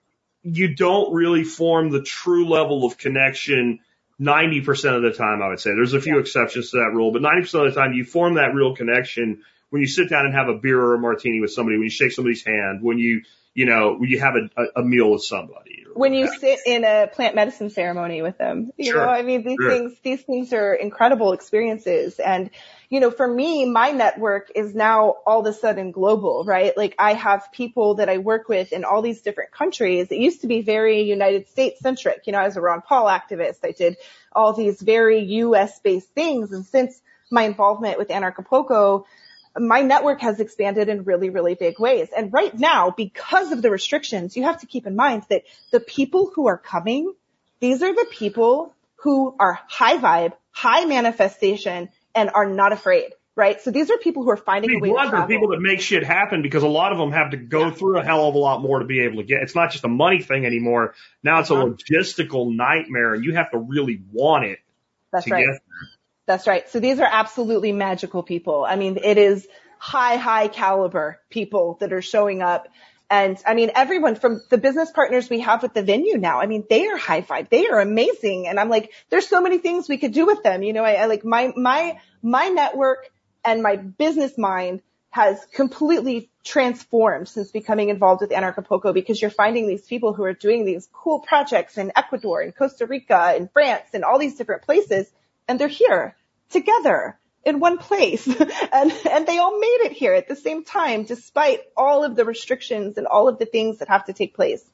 you don't really form the true level of connection 90% of the time, I would say. There's a few yeah. exceptions to that rule, but 90% of the time you form that real connection when you sit down and have a beer or a martini with somebody, when you shake somebody's hand, when you, you know, when you have a, a, meal with somebody. When you sit in a plant medicine ceremony with them. You sure. know, I mean, these sure. things, these things are incredible experiences. And, you know, for me, my network is now all of a sudden global, right? Like I have people that I work with in all these different countries. It used to be very United States centric. You know, I was a Ron Paul activist. I did all these very US based things. And since my involvement with Anarchapulco, my network has expanded in really, really big ways. And right now, because of the restrictions, you have to keep in mind that the people who are coming, these are the people who are high vibe, high manifestation, and are not afraid. Right. So these are people who are finding I mean, a way to travel. people that make shit happen because a lot of them have to go yeah. through a hell of a lot more to be able to get. It's not just a money thing anymore. Now it's a uh-huh. logistical nightmare and you have to really want it. That's right. That's right. So these are absolutely magical people. I mean, it is high, high caliber people that are showing up. And I mean, everyone from the business partners we have with the venue now, I mean, they are high five. They are amazing. And I'm like, there's so many things we could do with them. You know, I, I like my, my, my network and my business mind has completely transformed since becoming involved with Anarchapulco because you're finding these people who are doing these cool projects in Ecuador and Costa Rica and France and all these different places and they're here together in one place. [laughs] And and they all made it here at the same time despite all of the restrictions and all of the things that have to take place.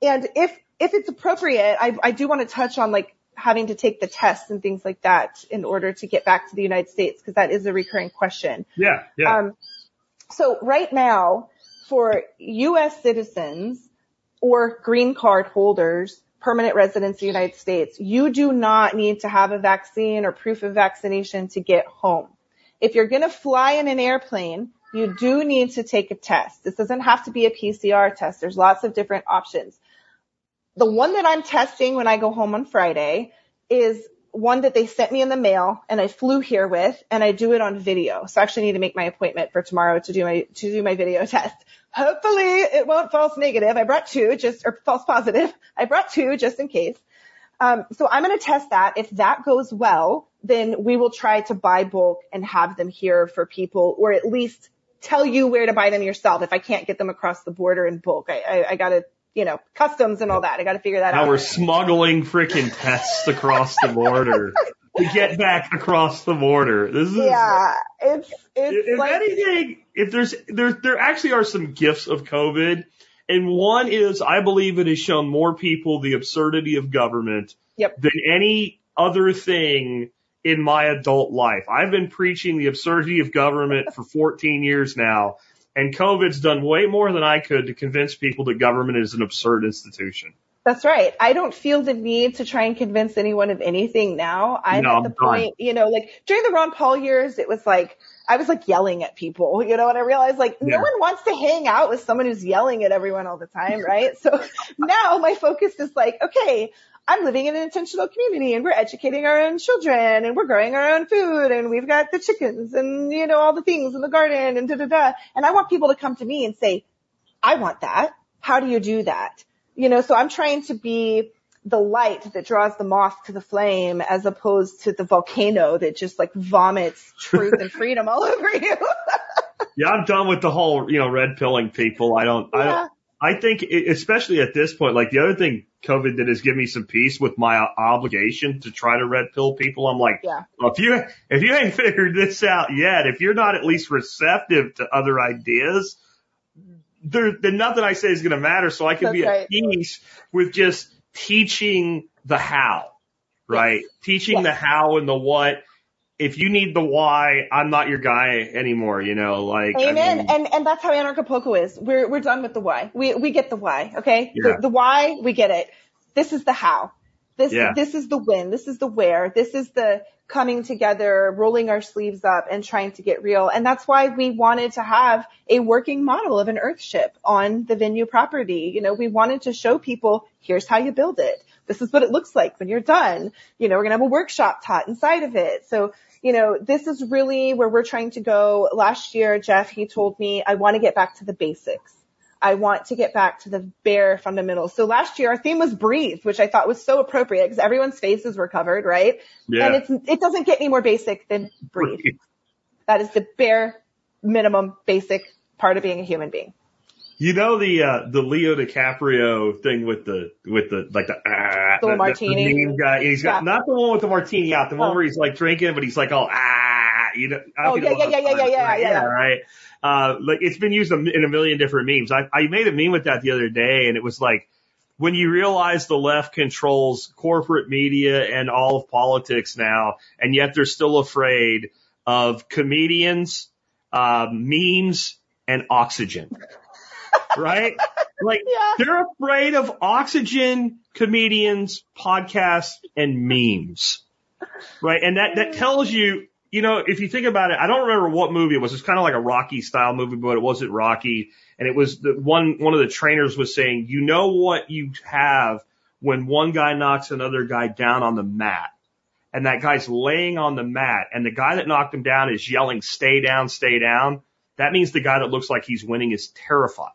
And if if it's appropriate i i do want to touch on like having to take the tests and things like that in order to get back to the united states because that is a recurring question. Yeah yeah. Um so right now for us citizens or green card holders permanent residents of the United States, you do not need to have a vaccine or proof of vaccination to get home. If you're going to fly in an airplane, you do need to take a test. This doesn't have to be a PCR test. There's lots of different options. The one that I'm testing when I go home on Friday is one that they sent me in the mail and I flew here with and I do it on video. So I actually need to make my appointment for tomorrow to do my, to do my video [laughs] test. Hopefully it won't false negative. I brought two just, or false positive. [laughs] I brought two just in case. Um, so I'm going to test that. If that goes well, then we will try to buy bulk and have them here for people or at least tell you where to buy them yourself. If I can't get them across the border in bulk, I, I, I got to you know, customs and all that. I got to figure that Now out. we're smuggling freaking tests across the border [laughs] to get back across the border. This is yeah, it's it's if like anything, if there's there there actually are some gifts of COVID, and one is I believe it has shown more people the absurdity of government Yep. than any other thing in my adult life. I've been preaching the absurdity of government for 14 years now, and COVID's done way more than I could to convince people that government is an absurd institution. That's right. I don't feel the need to try and convince anyone of anything now. I'm No, at the point, you know, like during the Ron Paul years, it was like, I was like yelling at people, you know, and I realized like no one wants to hang out with someone who's yelling at everyone all the time, right? So [laughs] now my focus is like, okay, I'm living in an intentional community and we're educating our own children and we're growing our own food and we've got the chickens and, you know, all the things in the garden and da da da. And I want people to come to me and say, I want that. How do you do that? You know, so I'm trying to be the light that draws the moth to the flame as opposed to the volcano that just like vomits truth and [laughs] freedom all over you. [laughs] Yeah, I'm done with the whole, you know, red pilling people. I don't, I don't, I think, especially at this point, like the other thing COVID did is give me some peace with my obligation to try to red pill people. I'm like, Yeah. well, if you, if you ain't [laughs] figured this out yet, if you're not at least receptive to other ideas, there, then nothing I say is going to matter. So I can That's be right. at peace with just teaching the how, right? Teaching Yes. the how and the what. If you need the why, I'm not your guy anymore, you know, like, I Amen. mean- and and that's how Anarchapulco is. We're we're done with the why. We we get the why. Okay. Yeah. The, the why we get it. This is the how. This Yeah. this is the when. This is the where. This is the coming together, rolling our sleeves up, and trying to get real. And that's why we wanted to have a working model of an Earthship on the venue property. You know, we wanted to show people here's how you build it. This is what it looks like when you're done. You know, we're gonna have a workshop taught inside of it. So you know, this is really where we're trying to go. Last year, Jeff, he told me, I want to get back to the basics. I want to get back to the bare fundamentals. So last year our theme was breathe, which I thought was so appropriate because everyone's faces were covered, right? Yeah. And it's, it doesn't get any more basic than breathe. That is the bare minimum basic part of being a human being. You know the uh, the Leo DiCaprio thing with the with the like the ah, The martini? meme guy. He's got Yeah. not the one with the martini out, the one Oh. where he's like drinking, but he's like all ah, you know. Oh, yeah, yeah, yeah, of yeah, yeah, right? yeah, yeah. right. Uh, like it's been used in a million different memes. I I made a meme with that the other day, and it was like when you realize the left controls corporate media and all of politics now, and yet they're still afraid of comedians, uh, memes, and oxygen. Right? [laughs] Like Yeah. they're afraid of oxygen, comedians, podcasts, and memes. Right? And that, that tells you, you know, if you think about it, I don't remember what movie it was. It's kind of like a Rocky style movie, but it wasn't Rocky. And it was the one, one of the trainers was saying, you know what you have when one guy knocks another guy down on the mat. And that guy's laying on the mat and the guy that knocked him down is yelling, stay down, stay down. That means the guy that looks like he's winning is terrified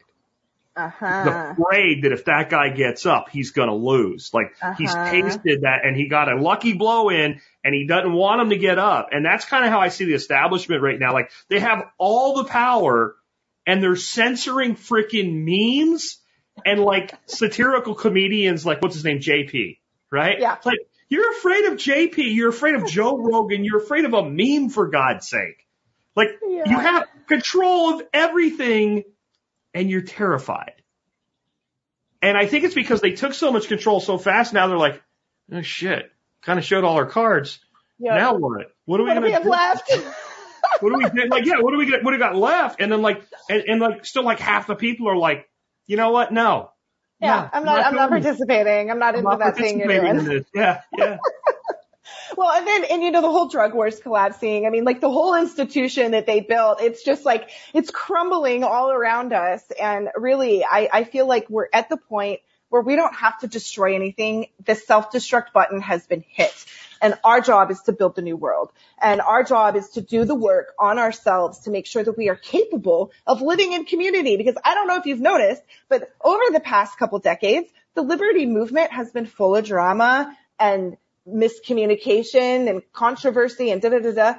Uh huh. afraid that if that guy gets up, he's going to lose. Like he's Uh-huh. tasted that and he got a lucky blow in and he doesn't want him to get up. And that's kind of how I see the establishment right now. Like they have all the power and they're censoring freaking memes and like satirical comedians like what's his name? JP, right? Yeah. It's like you're afraid of JP. You're afraid of Joe [laughs] Rogan. You're afraid of a meme for God's sake. Like Yeah. you have control of everything and you're terrified. And I think it's because they took so much control so fast. Now they're like, oh shit, kind of showed all our cards. Yeah. Now what? What are we what gonna we have do? left? [laughs] What do we do? like? Yeah, what do we get? What do we got left? And then like, and, and like, still like half the people are like, you know what? No. yeah, No, I'm not, I'm not doing it. participating. I'm not I'm into not that thing you're doing. in this. Yeah, yeah. [laughs] Well, and then, and you know, the whole drug wars collapsing. I mean, like the whole institution that they built, it's just like, it's crumbling all around us. And really, I, I feel like we're at the point where we don't have to destroy anything. The self-destruct button has been hit. And our job is to build the new world. And our job is to do the work on ourselves to make sure that we are capable of living in community. Because I don't know if you've noticed, but over the past couple decades, the liberty movement has been full of drama and miscommunication and controversy and da da da da.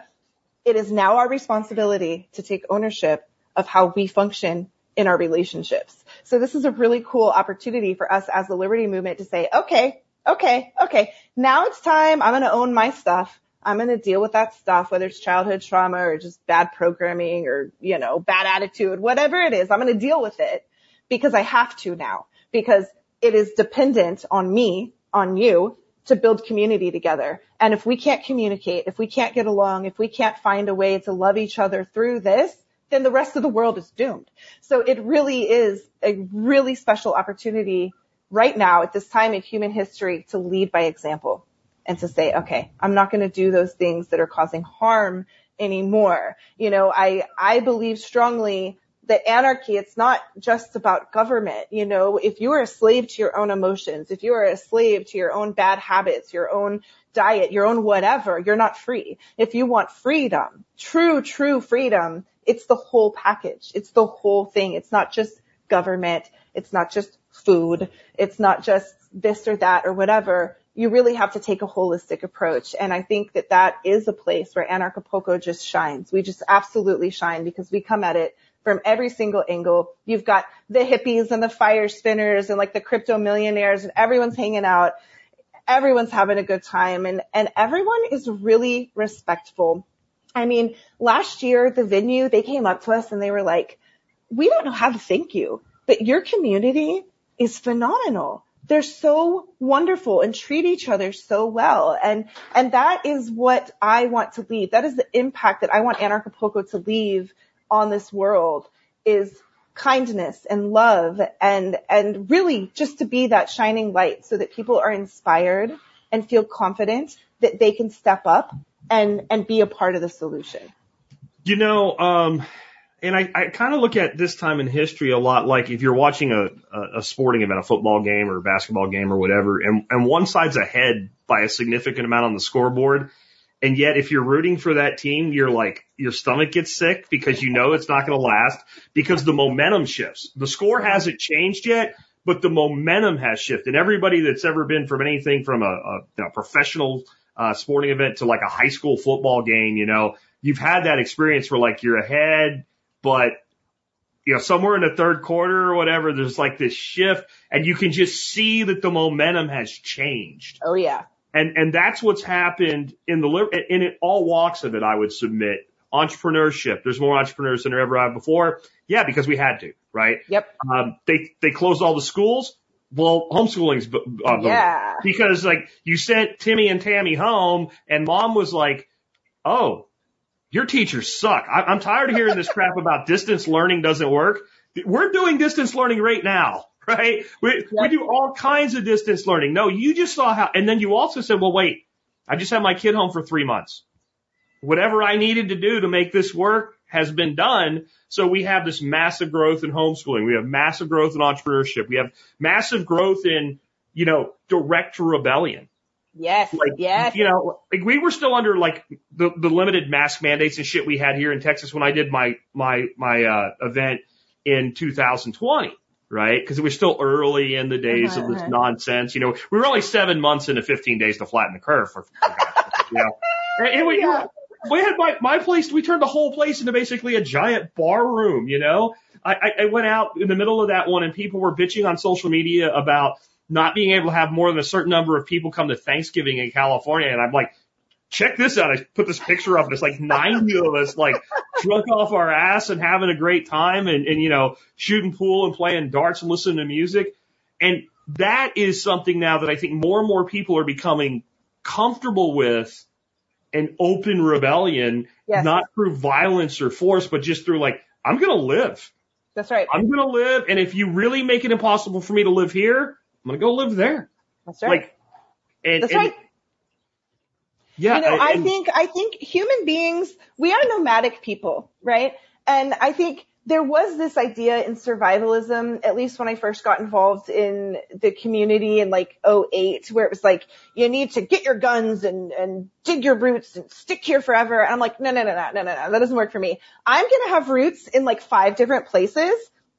It is now our responsibility to take ownership of how we function in our relationships. So this is a really cool opportunity for us as the liberty movement to say, okay, okay, okay, now it's time. I'm going to own my stuff. I'm going to deal with that stuff, whether it's childhood trauma or just bad programming or, you know, bad attitude, whatever it is. I'm going to deal with it because I have to now because it is dependent on me, on you to build community together. And if we can't communicate, if we can't get along, if we can't find a way to love each other through this, then the rest of the world is doomed. So it really is a really special opportunity right now at this time in human history to lead by example and to say, okay, I'm not going to do those things that are causing harm anymore. You know, I, I believe strongly that anarchy, it's not just about government. You know, if you are a slave to your own emotions, if you are a slave to your own bad habits, your own diet, your own whatever, you're not free. If you want freedom, true, true freedom, it's the whole package. It's the whole thing. It's not just government. It's not just food. It's not just this or that or whatever. You really have to take a holistic approach. And I think that that is a place where Anarchapulco just shines. We just absolutely shine because we come at it from every single angle. You've got the hippies and the fire spinners and like the crypto millionaires and everyone's hanging out. Everyone's having a good time and, and everyone is really respectful. I mean, last year, the venue, they came up to us and they were like, we don't know how to thank you, but your community is phenomenal. They're so wonderful and treat each other so well. And, and that is what I want to leave. That is the impact that I want Anarchapulco to leave on this world is kindness and love and, and really just to be that shining light so that people are inspired and feel confident that they can step up and, and be a part of the solution. You know, um, and I, I kind of look at this time in history a lot like if you're watching a, a, a sporting event, a football game or a basketball game or whatever, and, and one side's ahead by a significant amount on the scoreboard. And yet if you're rooting for that team, you're like, your stomach gets sick because you know it's not going to last because the momentum shifts. The score hasn't changed yet, but the momentum has shifted. And everybody that's ever been from anything from a, a you know, professional uh, sporting event to like a high school football game, you know, you've had that experience where like you're ahead, but you know, somewhere in the third quarter or whatever, there's like this shift and you can just see that the momentum has changed. Oh yeah. And, and that's what's happened in the, in it, all walks of it, I would submit. Entrepreneurship. There's more entrepreneurs than there ever have before. Yeah, because we had to, right? Yep. Um, they, they closed all the schools. Well, homeschooling's, uh, yeah. because like you sent Timmy and Tammy home and mom was like, Oh, your teachers suck. I, I'm tired of hearing this crap about distance learning doesn't work. We're doing distance learning right now, right? We, yep. we do all kinds of distance learning. No, you just saw how, and then you also said, well, wait, I just had my kid home for three months. Whatever I needed to do to make this work has been done. So we have this massive growth in homeschooling. We have massive growth in entrepreneurship. We have massive growth in, you know, direct rebellion. Yes. Like, yes. You know, like we were still under like the, the limited mask mandates and shit we had here in Texas when I did my, my, my, uh, event in 2020. Right? Cause it was still early in the days uh-huh, of this uh-huh. nonsense. You know, we were only seven months into 15 days to flatten the curve for, for you know. [laughs] And, and we, yeah. we had my, my place, we turned the whole place into basically a giant bar room, you know? I, I went out in the middle of that one and people were bitching on social media about not being able to have more than a certain number of people come to Thanksgiving in California. And I'm like, check this out. I put this picture up and it's like 90 of us like drunk off our ass and having a great time and, and, you know, shooting pool and playing darts and listening to music. And that is something now that I think more and more people are becoming comfortable with an open rebellion, yes. not through violence or force, but just through like, I'm going to live. That's right. I'm going to live. And if you really make it impossible for me to live here, I'm going to go live there. That's right. Like, and, That's and, right. Yeah. You know, I think, I think human beings, we are nomadic people, right? And I think there was this idea in survivalism, at least when I first got involved in the community in like 08, where it was like, you need to get your guns and, and dig your roots and stick here forever. And I'm like, no, no, no, no, no, no, no, that doesn't work for me. I'm going to have roots in like five different places.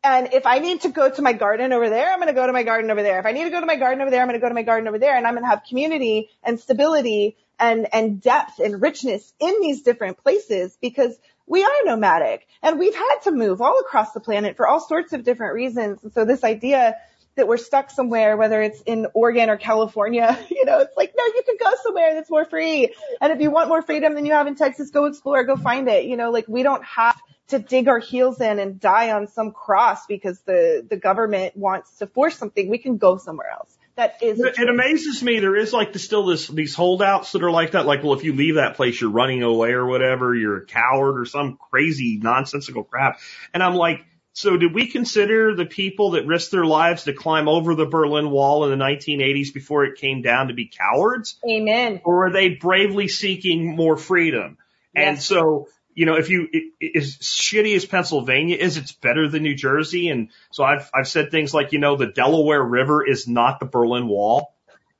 And if I need to go to my garden over there, I'm going to go to my garden over there. If I need to go to my garden over there, I'm going to go to my garden over there. And I'm going to have community and stability and, and depth and richness in these different places because we are nomadic and we've had to move all across the planet for all sorts of different reasons. And so this idea that we're stuck somewhere, whether it's in Oregon or California, [laughs] you know, it's like, no, you can go somewhere that's more free. And if you want more freedom than you have in Texas, go explore, go find it. You know, like we don't have to dig our heels in and die on some cross because the, the government wants to force something. We can go somewhere else that is. It, amazes me. There is like still this these holdouts that are like that. Like, well, if you leave that place, you're running away or whatever. You're a coward or some crazy nonsensical crap. And I'm like, so did we consider the people that risked their lives to climb over the Berlin Wall in the 1980s before it came down to be cowards? Amen. Or are they bravely seeking more freedom? Yes. And so you know, if you, it, as shitty as Pennsylvania is, it's better than New Jersey. And so I've, I've said things like, you know, the Delaware River is not the Berlin Wall.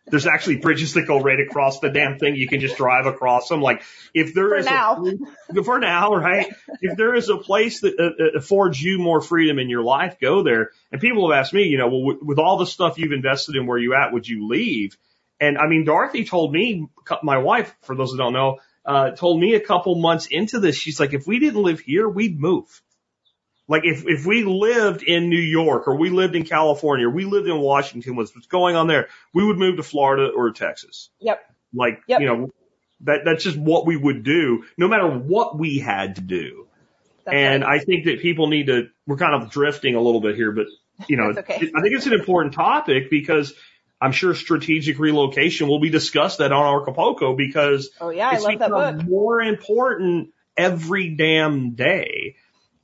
There's actually bridges that go right across the damn thing. You can just drive across them. Like if there for is now. A, [laughs] for now, right? if there is a place that uh, uh, affords you more freedom in your life, go there. And people have asked me, you know, well, with, with all the stuff you've invested in where you at, would you leave? And I mean, Dorothy told me, my wife, for those that don't know, uh, told me a couple months into this, she's like, if we didn't live here, we'd move. Like if, if we lived in New York or we lived in California or we lived in Washington, what's, what's going on there, we would move to Florida or Texas. Yep. Like, yep. you know, that, that's just what we would do no matter what we had to do. That's and right. I think that people need to, we're kind of drifting a little bit here, but you know, [laughs] okay. I think it's an important topic because I'm sure strategic relocation will be discussed that Anarchapulco because oh yeah, I it's book. more important every damn day.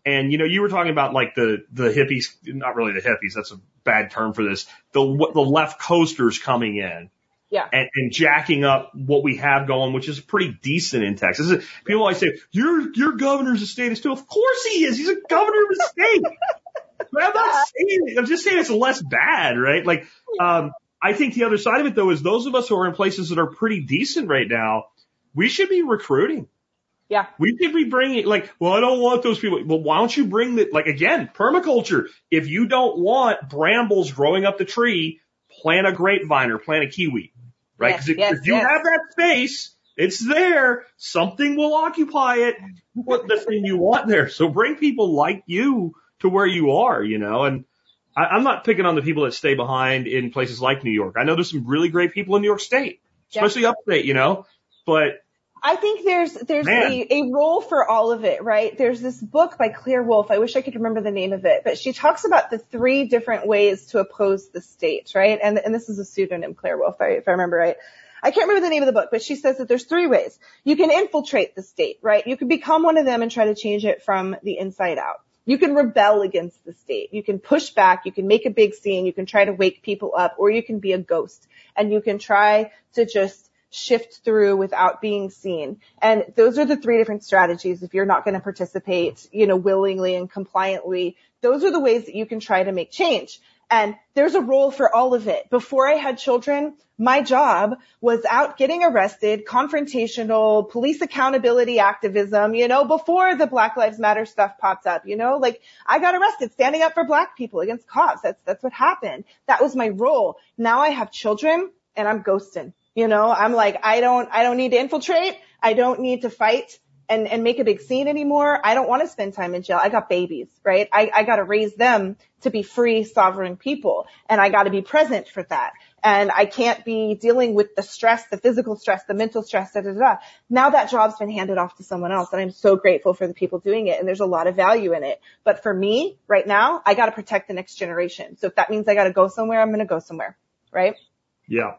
And you know, you were talking about like the the hippies, not really the hippies. That's a bad term for this. The the left coasters coming in. Yeah. And, and jacking up what we have going, which is pretty decent in Texas. People always say, your, your governor's a state is too. Of course he is. He's a governor of a state. [laughs] but I'm not [laughs] saying, I'm just saying it's less bad, right? Like, um, I think the other side of it though is those of us who are in places that are pretty decent right now, we should be recruiting. Yeah. We should be bringing like, well, I don't want those people. Well, why don't you bring the, like again, permaculture. If you don't want brambles growing up the tree, plant a grapevine or plant a kiwi, right? Because yes, if, yes, if you yes. have that space, it's there. Something will occupy it. Put the thing you want there. So bring people like you to where you are, you know, and I, I'm not picking on the people that stay behind in places like New York. I know there's some really great people in New York State, especially yeah. upstate, you know, but I think there's there's a, a role for all of it, right? There's this book by Claire Wolfe. I wish I could remember the name of it, but she talks about the three different ways to oppose the state, right? And and this is a pseudonym, Claire Wolfe, if I remember right. I can't remember the name of the book, but she says that there's three ways. You can infiltrate the state, right? You can become one of them and try to change it from the inside out. You can rebel against the state. You can push back. You can make a big scene. You can try to wake people up or you can be a ghost and you can try to just shift through without being seen. And those are the three different strategies. If you're not going to participate, you know, willingly and compliantly, those are the ways that you can try to make change. And there's a role for all of it. Before I had children, my job was out getting arrested, confrontational, police accountability activism, you know, before the Black Lives Matter stuff popped up, you know, like I got arrested standing up for black people against cops. That's, that's what happened. That was my role. Now I have children and I'm ghosting, you know, I'm like, I don't, I don't need to infiltrate. I don't need to fight and, and make a big scene anymore. I don't want to spend time in jail. I got babies, right? I, I got to raise them to be free, sovereign people. And I got to be present for that. And I can't be dealing with the stress, the physical stress, the mental stress, da, da, da. Now that job's been handed off to someone else and I'm so grateful for the people doing it and there's a lot of value in it. But for me right now, I got to protect the next generation. So if that means I got to go somewhere, I'm going to go somewhere. Right? Yeah.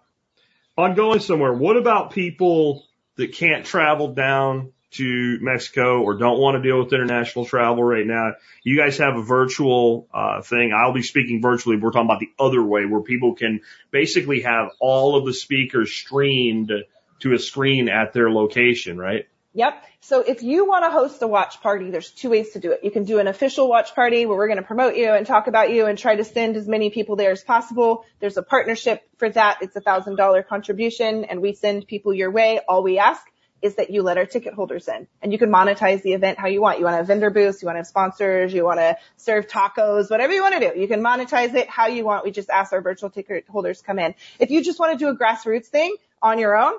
On going somewhere, what about people that can't travel down to Mexico or don't want to deal with international travel right now, you guys have a virtual uh, thing. I'll be speaking virtually. We're talking about the other way where people can basically have all of the speakers streamed to a screen at their location, right? Yep. So if you want to host a watch party, there's two ways to do it. You can do an official watch party where we're going to promote you and talk about you and try to send as many people there as possible. There's a partnership for that. It's a thousand dollar contribution and we send people your way. All we ask is that you let our ticket holders in and you can monetize the event how you want. You want to have vendor booths, you want to have sponsors, you want to serve tacos, whatever you want to do. You can monetize it how you want. We just ask our virtual ticket holders come in. If you just want to do a grassroots thing on your own,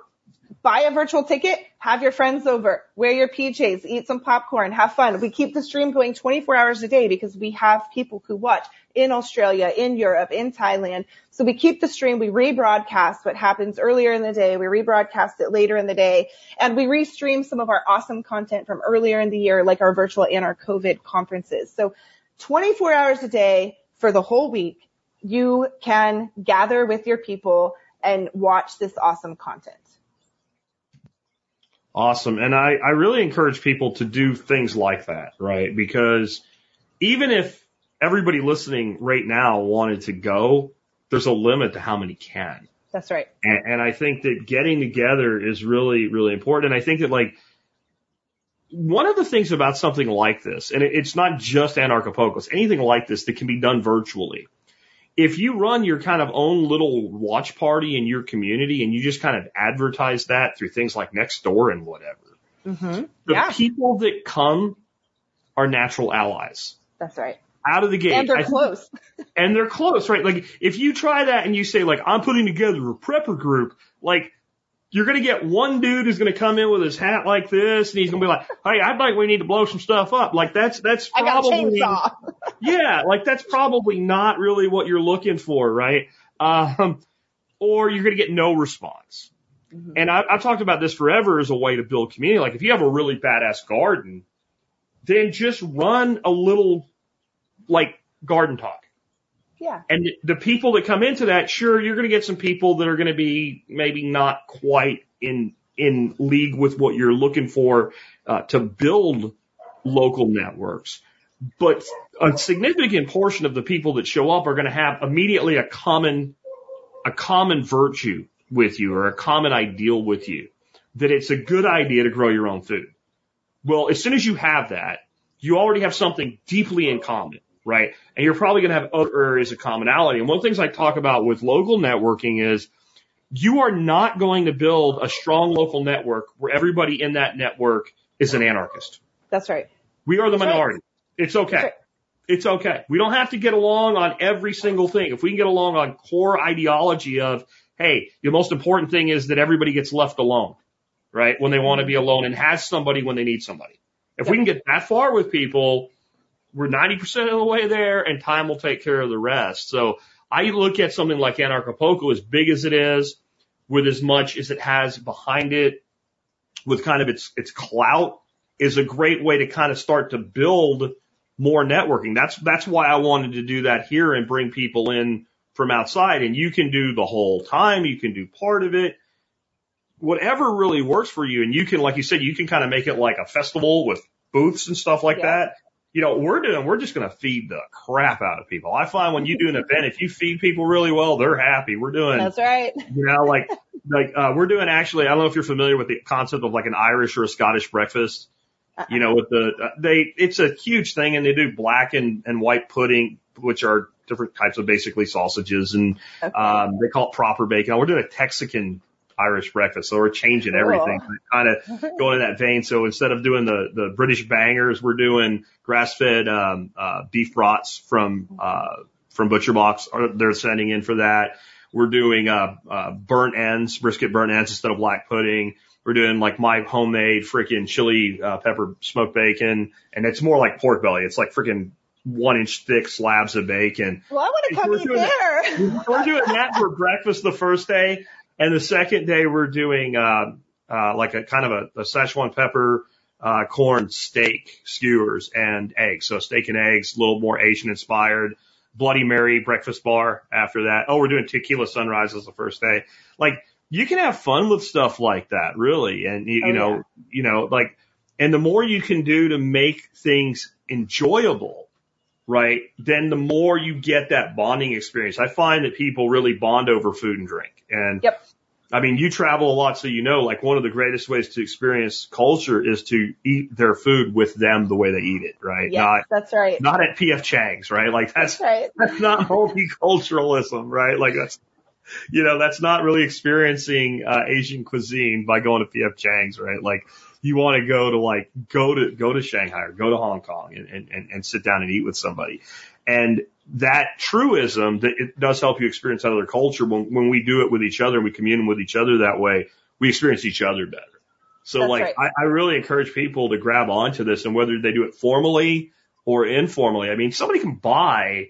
buy a virtual ticket, have your friends over, wear your PJs, eat some popcorn, have fun. We keep the stream going 24 hours a day because we have people who watch in Australia, in Europe, in Thailand. So we keep the stream, we rebroadcast what happens earlier in the day, we rebroadcast it later in the day, and we restream some of our awesome content from earlier in the year, like our virtual and our COVID conferences. So 24 hours a day for the whole week, you can gather with your people and watch this awesome content. Awesome. And I, I really encourage people to do things like that, right? Because even if everybody listening right now wanted to go, there's a limit to how many can. That's right. And, and I think that getting together is really, really important. And I think that like, one of the things about something like this, and it, it's not just Anarchapulco, anything like this that can be done virtually if you run your kind of own little watch party in your community and you just kind of advertise that through things like Nextdoor and whatever, Mm-hmm. the Yeah, people that come are natural allies that's right. Out of the gate. And they're I close. [laughs] and they're close, right? Like if you try that and you say like I'm putting together a prepper group, like you're gonna get one dude who's gonna come in with his hat like this and he's gonna be like, Hey, I think we need to blow some stuff up. Like that's that's probably [laughs] [laughs] yeah, like that's probably not really what you're looking for, right? Um, or you're going to get no response. Mhm. And I, I've talked about this forever as a way to build community. Like if you have a really badass garden, then just run a little like garden talk. Yeah. And the people that come into that, sure, you're going to get some people that are going to be maybe not quite in in league with what you're looking for uh, to build local networks. But a significant portion of the people that show up are going to have immediately a common a common virtue with you or a common ideal with you that it's a good idea to grow your own food. Well, as soon as you have that, you already have something deeply in common, right? And you're probably going to have other areas of commonality. And one of the things I talk about with local networking is you are not going to build a strong local network where everybody in that network is an anarchist. That's right. We are the That's right. minority. It's okay. Right. It's okay. We don't have to get along on every single thing. If we can get along on core ideology of, hey, the most important thing is that everybody gets left alone, right? When they want to be alone and has somebody when they need somebody. If we can get that far with people, we're 90% of the way there and time will take care of the rest. So I look at something like Anarchapulco as big as it is, with as much as it has behind it, with kind of its, its clout is a great way to kind of start to build more networking. That's, that's why I wanted to do that here and bring people in from outside and you can do the whole time. You can do part of it. Whatever really works for you. And you can, like you said, you can kind of make it like a festival with booths and stuff like Yeah. that. You know, we're doing, we're just going to feed the crap out of people. I find when you do an [laughs] event, if you feed people really well, they're happy. We're doing, That's right. you know, like, like, uh, we're doing actually, I don't know if you're familiar with the concept of like an Irish or a Scottish breakfast. You know, with the, uh, they, it's a huge thing and they do black and, and white pudding, which are different types of basically sausages and, Okay. um, they call it proper bacon. We're doing a Texican Irish breakfast. So we're changing Cool. everything, kind of [laughs] going in that vein. So instead of doing the, the British bangers, we're doing grass fed, um, uh, beef brats from, uh, from Butcher Box. They're sending in for that. We're doing, uh, uh, burnt ends, brisket burnt ends instead of black pudding. We're doing like my homemade freaking chili, uh, pepper smoked bacon. And it's more like pork belly. It's like freaking one inch thick slabs of bacon. Well, I want to come eat doing that- there. we're doing that for breakfast the first day, and the second day we're doing uh, uh, like a kind of a, a Szechuan pepper uh, corn steak skewers and eggs. So steak and eggs, a little more Asian inspired. Bloody Mary breakfast bar after that. Oh, we're doing tequila sunrises the first day. Like you can have fun with stuff like that, really, and you, Oh, you know, yeah. you know, like, and the more you can do to make things enjoyable, right, then the more you get that bonding experience. I find that people really bond over food and drink. And Yep. I mean, you travel a lot, so you know, like one of the greatest ways to experience culture is to eat their food with them the way they eat it, right? Not, that's right. not at PF Chang's, right? Like that's, That's right. [laughs] that's not multiculturalism, right? Like that's, you know, that's not really experiencing uh, Asian cuisine by going to PF Chang's, right? Like you want to go to like go to go to Shanghai or go to Hong Kong and and, and sit down and eat with somebody, and that truism that it does help you experience another culture when when we do it with each other and we commune with each other that way, we experience each other better. So That's like right. I, I really encourage people to grab onto this and whether they do it formally or informally. I mean, somebody can buy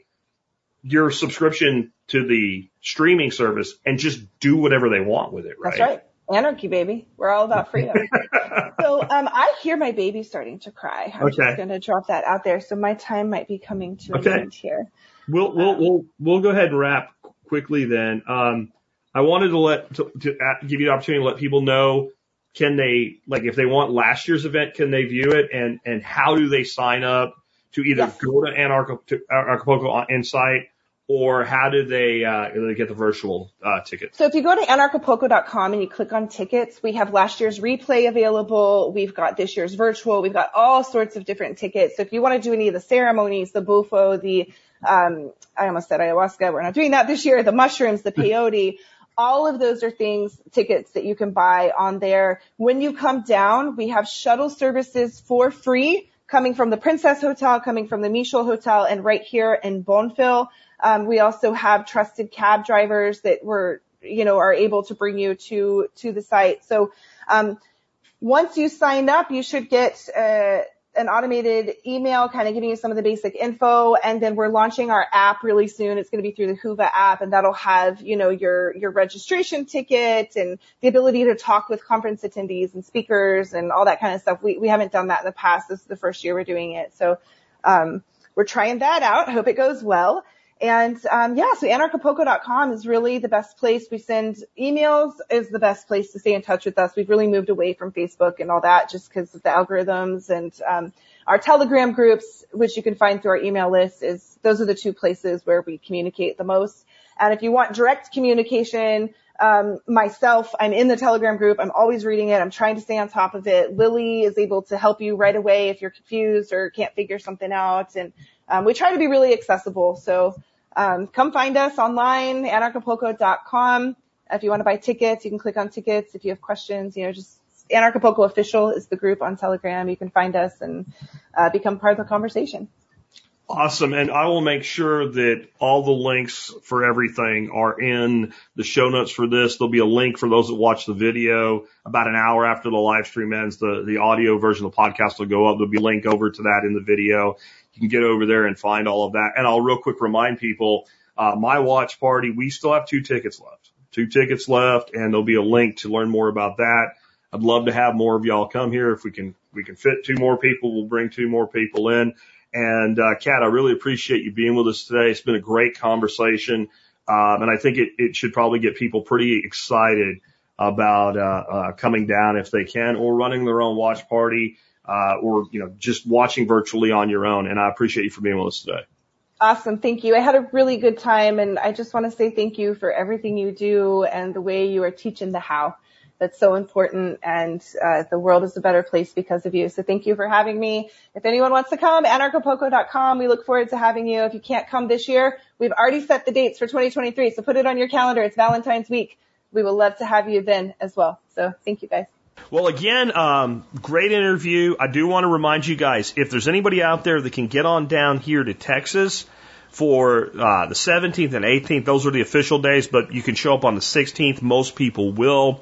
your subscription to the streaming service and just do whatever they want with it, right? That's right. Anarchy, baby. We're all about freedom. [laughs] so um, I hear my baby starting to cry. I'm Okay. just going to drop that out there. So my time might be coming to Okay. an end here. We'll we'll we'll we'll go ahead and wrap quickly then. Um, I wanted to let to, to uh, give you the opportunity to let people know can they like if they want last year's event can they view it and and how do they sign up to either Yes. go to Anarch- to Acapulco on Insight or how do they uh, they get the virtual uh, tickets? So if you go to anarchapulco.com and you click on tickets, we have last year's replay available. We've got this year's virtual. We've got all sorts of different tickets. So if you want to do any of the ceremonies, the bufo, the, um, I almost said ayahuasca. We're not doing that this year. The mushrooms, the [laughs] peyote. All of those are things, tickets that you can buy on there. When you come down, we have shuttle services for free coming from the Princess Hotel, coming from the Michel Hotel, and right here in Bonfil. Um, we also have trusted cab drivers that were, you know, are able to bring you to to the site. So um, once you sign up, you should get uh, an automated email kind of giving you some of the basic info. And then we're launching our app really soon. It's going to be through the Whova app and that'll have, you know, your, your registration ticket and the ability to talk with conference attendees and speakers and all that kind of stuff. We, we haven't done that in the past. This is the first year we're doing it. So, um, we're trying that out. Hope it goes well. And um, yeah, so anarchapulco.com is really the best place. We send emails is the best place to stay in touch with us. We've really moved away from Facebook and all that just because of the algorithms and um, our Telegram groups, which you can find through our email list, is those are the two places where we communicate the most. And if you want direct communication, um, myself, I'm in the Telegram group. I'm always reading it. I'm trying to stay on top of it. Lily is able to help you right away if you're confused or can't figure something out. And um, we try to be really accessible. So um, come find us online, anarchapulco.com. If you want to buy tickets, you can click on tickets. If you have questions, you know, just Anarchapulco official is the group on Telegram. You can find us and uh, become part of the conversation. Awesome. And I will make sure that all the links for everything are in the show notes for this. There'll be a link for those that watch the video about an hour after the live stream ends. The, the audio version of the podcast will go up. There'll be a link over to that in the video. You can get over there and find all of that. And I'll real quick remind people, uh, my watch party, we still have two tickets left, two tickets left, and there'll be a link to learn more about that. I'd love to have more of y'all come here. If we can, we can fit two more people, we'll bring two more people in. And, uh, Kat, I really appreciate you being with us today. It's been a great conversation. Um, and I think it, it should probably get people pretty excited about, uh, uh, coming down if they can or running their own watch party, uh, or, you know, just watching virtually on your own. And I appreciate you for being with us today. Awesome. Thank you. I had a really good time and I just want to say thank you for everything you do and the way you are teaching the how. That's so important and uh, the world is a better place because of you. So thank you for having me. If anyone wants to come, anarchapulco.com. We look forward to having you. If you can't come this year, we've already set the dates for 2023. So put it on your calendar. It's Valentine's week. We would love to have you then as well. So thank you guys. Well, again, um, great interview. I do want to remind you guys, if there's anybody out there that can get on down here to Texas for uh, the 17th and 18th, those are the official days, but you can show up on the 16th. Most people will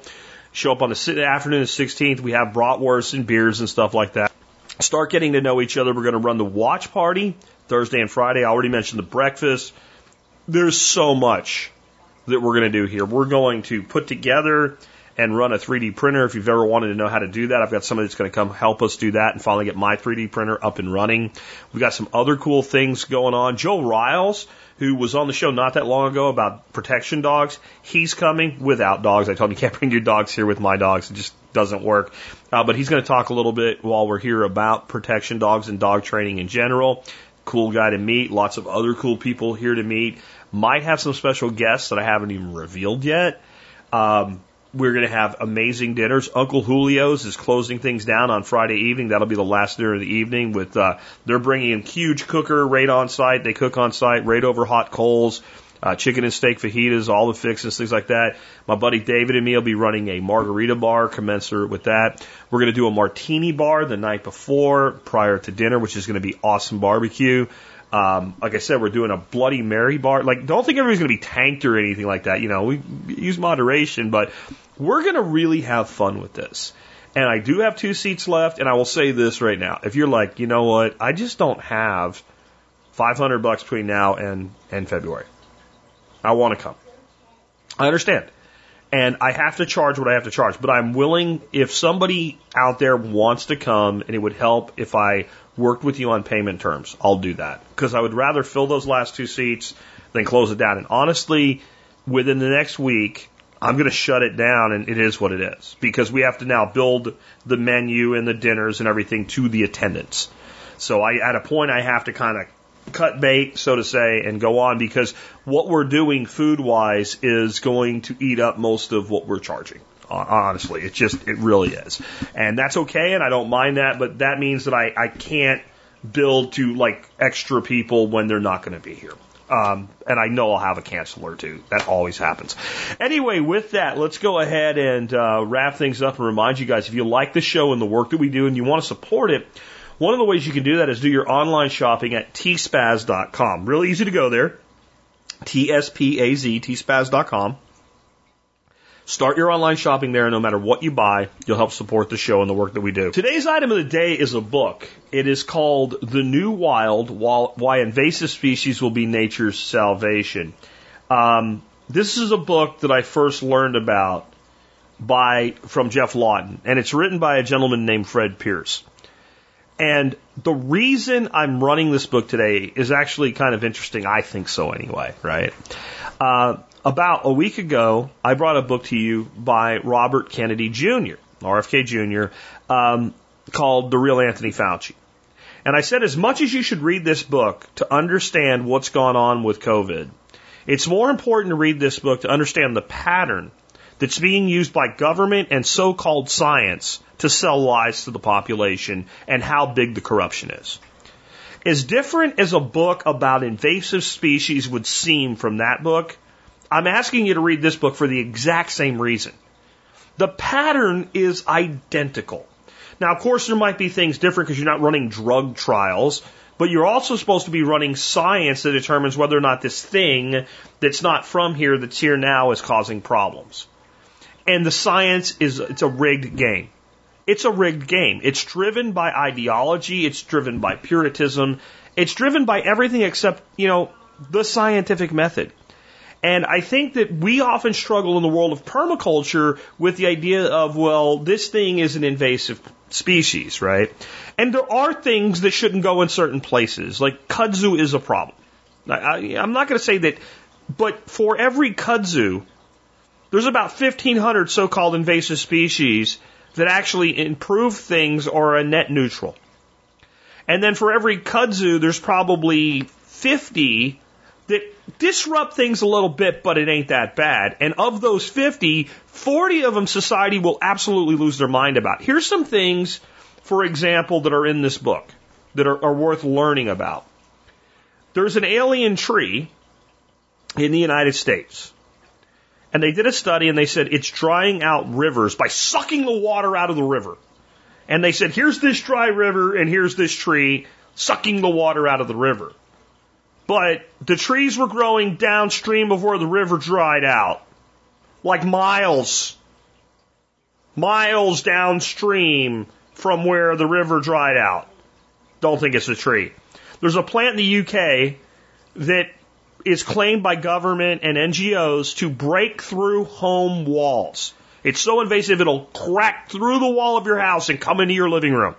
show up on the afternoon of the 16th. We have bratwurst and beers and stuff like that. Start getting to know each other. We're going to run the watch party Thursday and Friday. I already mentioned the breakfast. There's so much that we're going to do here. We're going to put together and run a 3D printer. If you've ever wanted to know how to do that, I've got somebody that's going to come help us do that and finally get my 3D printer up and running. We've got some other cool things going on. Joe Riles, who was on the show not that long ago about protection dogs, he's coming without dogs. I told him you can't bring your dogs here with my dogs. It just doesn't work. Uh, but he's going to talk a little bit while we're here about protection dogs and dog training in general. Cool guy to meet. Lots of other cool people here to meet. Might have some special guests that I haven't even revealed yet. Um, we're going to have amazing dinners. Uncle Julio's is closing things down on Friday evening. That'll be the last dinner of the evening. With uh, they're bringing in huge cooker right on site. They cook on site right over hot coals. Uh, chicken and steak fajitas, all the fixes, things like that. My buddy David and me will be running a margarita bar commensurate with that. We're going to do a martini bar the night before, prior to dinner, which is going to be awesome barbecue. Um, like I said, we're doing a Bloody Mary bar. Like, don't think everybody's going to be tanked or anything like that. You know, we use moderation, but we're going to really have fun with this. And I do have two seats left, and I will say this right now. If you're like, you know what, I just don't have 500 bucks between now and, and February. I want to come. I understand. And I have to charge what I have to charge, but I'm willing, if somebody out there wants to come and it would help if I worked with you on payment terms, I'll do that. Because I would rather fill those last two seats than close it down. And honestly, within the next week, I'm going to shut it down and it is what it is because we have to now build the menu and the dinners and everything to the attendance. So I, at a point, I have to kind of cut bait, so to say, and go on because what we're doing food wise is going to eat up most of what we're charging. Honestly, it just, it really is. And that's okay. And I don't mind that, but that means that I, I can't build to like extra people when they're not going to be here. Um, and I know I'll have a cancel or two. That always happens. Anyway, with that, let's go ahead and uh, wrap things up and remind you guys if you like the show and the work that we do and you want to support it, one of the ways you can do that is do your online shopping at tspaz.com. Really easy to go there. T S P A Z, tspaz.com. Start your online shopping there. and No matter what you buy, you'll help support the show and the work that we do. Today's item of the day is a book. It is called The New Wild Why Invasive Species Will Be Nature's Salvation. Um, this is a book that I first learned about by from Geoff Lawton, and it's written by a gentleman named Fred Pearce. And the reason I'm running this book today is actually kind of interesting. I think so anyway, right? Uh, about a week ago, I brought a book to you by Robert Kennedy Jr., RFK Jr., um, called The Real Anthony Fauci. And I said, as much as you should read this book to understand what's gone on with COVID, it's more important to read this book to understand the pattern that's being used by government and so called science to sell lies to the population and how big the corruption is. As different as a book about invasive species would seem from that book, I'm asking you to read this book for the exact same reason. The pattern is identical. Now, of course, there might be things different because you're not running drug trials, but you're also supposed to be running science that determines whether or not this thing that's not from here, that's here now, is causing problems. And the science is, it's a rigged game. It's a rigged game. It's driven by ideology. It's driven by puritanism. It's driven by everything except, you know, the scientific method. And I think that we often struggle in the world of permaculture with the idea of, well, this thing is an invasive species, right? And there are things that shouldn't go in certain places. Like kudzu is a problem. I, am not going to say that, but for every kudzu, there's about 1,500 so-called invasive species that actually improve things or are a net neutral. And then for every kudzu, there's probably 50 that disrupt things a little bit, but it ain't that bad. And of those 50, 40 of them society will absolutely lose their mind about. Here's some things, for example, that are in this book that are, are worth learning about. There's an alien tree in the United States. And they did a study and they said it's drying out rivers by sucking the water out of the river. And they said, here's this dry river and here's this tree sucking the water out of the river. But the trees were growing downstream of where the river dried out, like miles, miles downstream from where the river dried out. Don't think it's a tree. There's a plant in the UK that is claimed by government and NGOs to break through home walls. It's so invasive it'll crack through the wall of your house and come into your living room.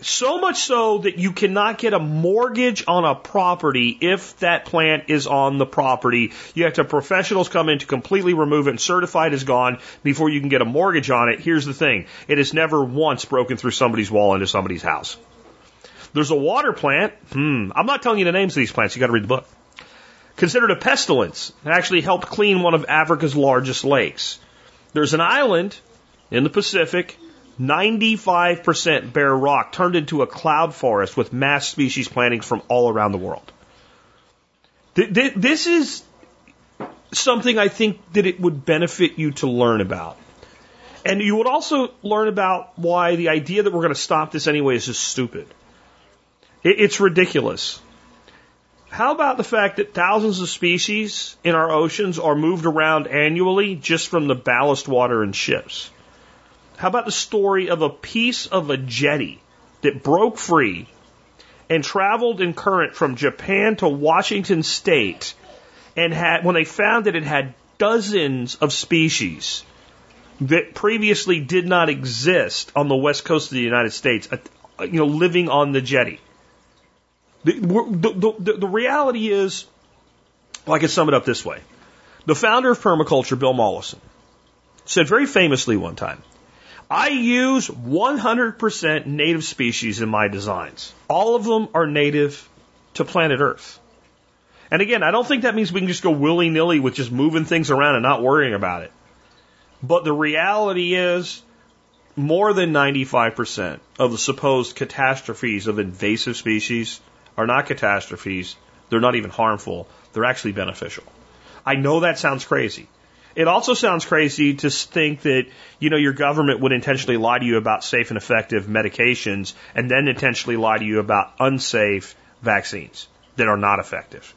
So much so that you cannot get a mortgage on a property if that plant is on the property. You have to have professionals come in to completely remove it and certify it is gone before you can get a mortgage on it. Here's the thing. It has never once broken through somebody's wall into somebody's house. There's a water plant. Hmm. I'm not telling you the names of these plants. You got to read the book. Considered a pestilence. It actually helped clean one of Africa's largest lakes. There's an island in the Pacific, 95% bare rock, turned into a cloud forest with mass species plantings from all around the world. This is something I think that it would benefit you to learn about. And you would also learn about why the idea that we're going to stop this anyway is just stupid. It's ridiculous. How about the fact that thousands of species in our oceans are moved around annually just from the ballast water in ships? How about the story of a piece of a jetty that broke free and traveled in current from Japan to Washington state and had, when they found that it had dozens of species that previously did not exist on the west coast of the United States, uh, you know, living on the jetty. The, the, the, the reality is, well, I can sum it up this way. The founder of permaculture, Bill Mollison, said very famously one time, I use 100% native species in my designs. All of them are native to planet Earth. And again, I don't think that means we can just go willy nilly with just moving things around and not worrying about it. But the reality is, more than 95% of the supposed catastrophes of invasive species are not catastrophes. They're not even harmful. They're actually beneficial. I know that sounds crazy. It also sounds crazy to think that, you know, your government would intentionally lie to you about safe and effective medications and then intentionally lie to you about unsafe vaccines that are not effective.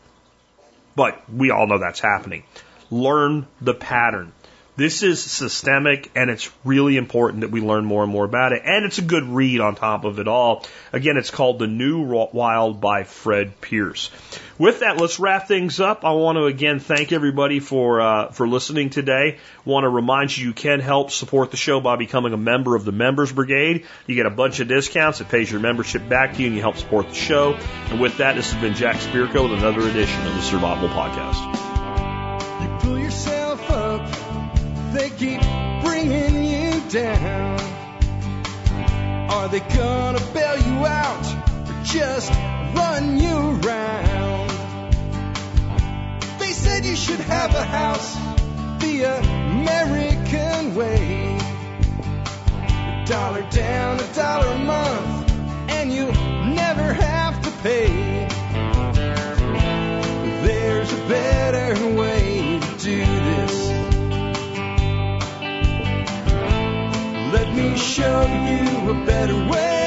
But we all know that's happening. Learn the pattern. This is systemic and it's really important that we learn more and more about it. And it's a good read on top of it all. Again, it's called The New Wild by Fred Pearce. With that, let's wrap things up. I want to again thank everybody for, uh, for listening today. Want to remind you you can help support the show by becoming a member of the Members Brigade. You get a bunch of discounts. It pays your membership back to you and you help support the show. And with that, this has been Jack Spirko with another edition of the Survival Podcast. Down? Are they gonna bail you out or just run you around? They said you should have a house the American way. A dollar down, a dollar a month, and you'll never have to pay. There's a better way me show you a better way.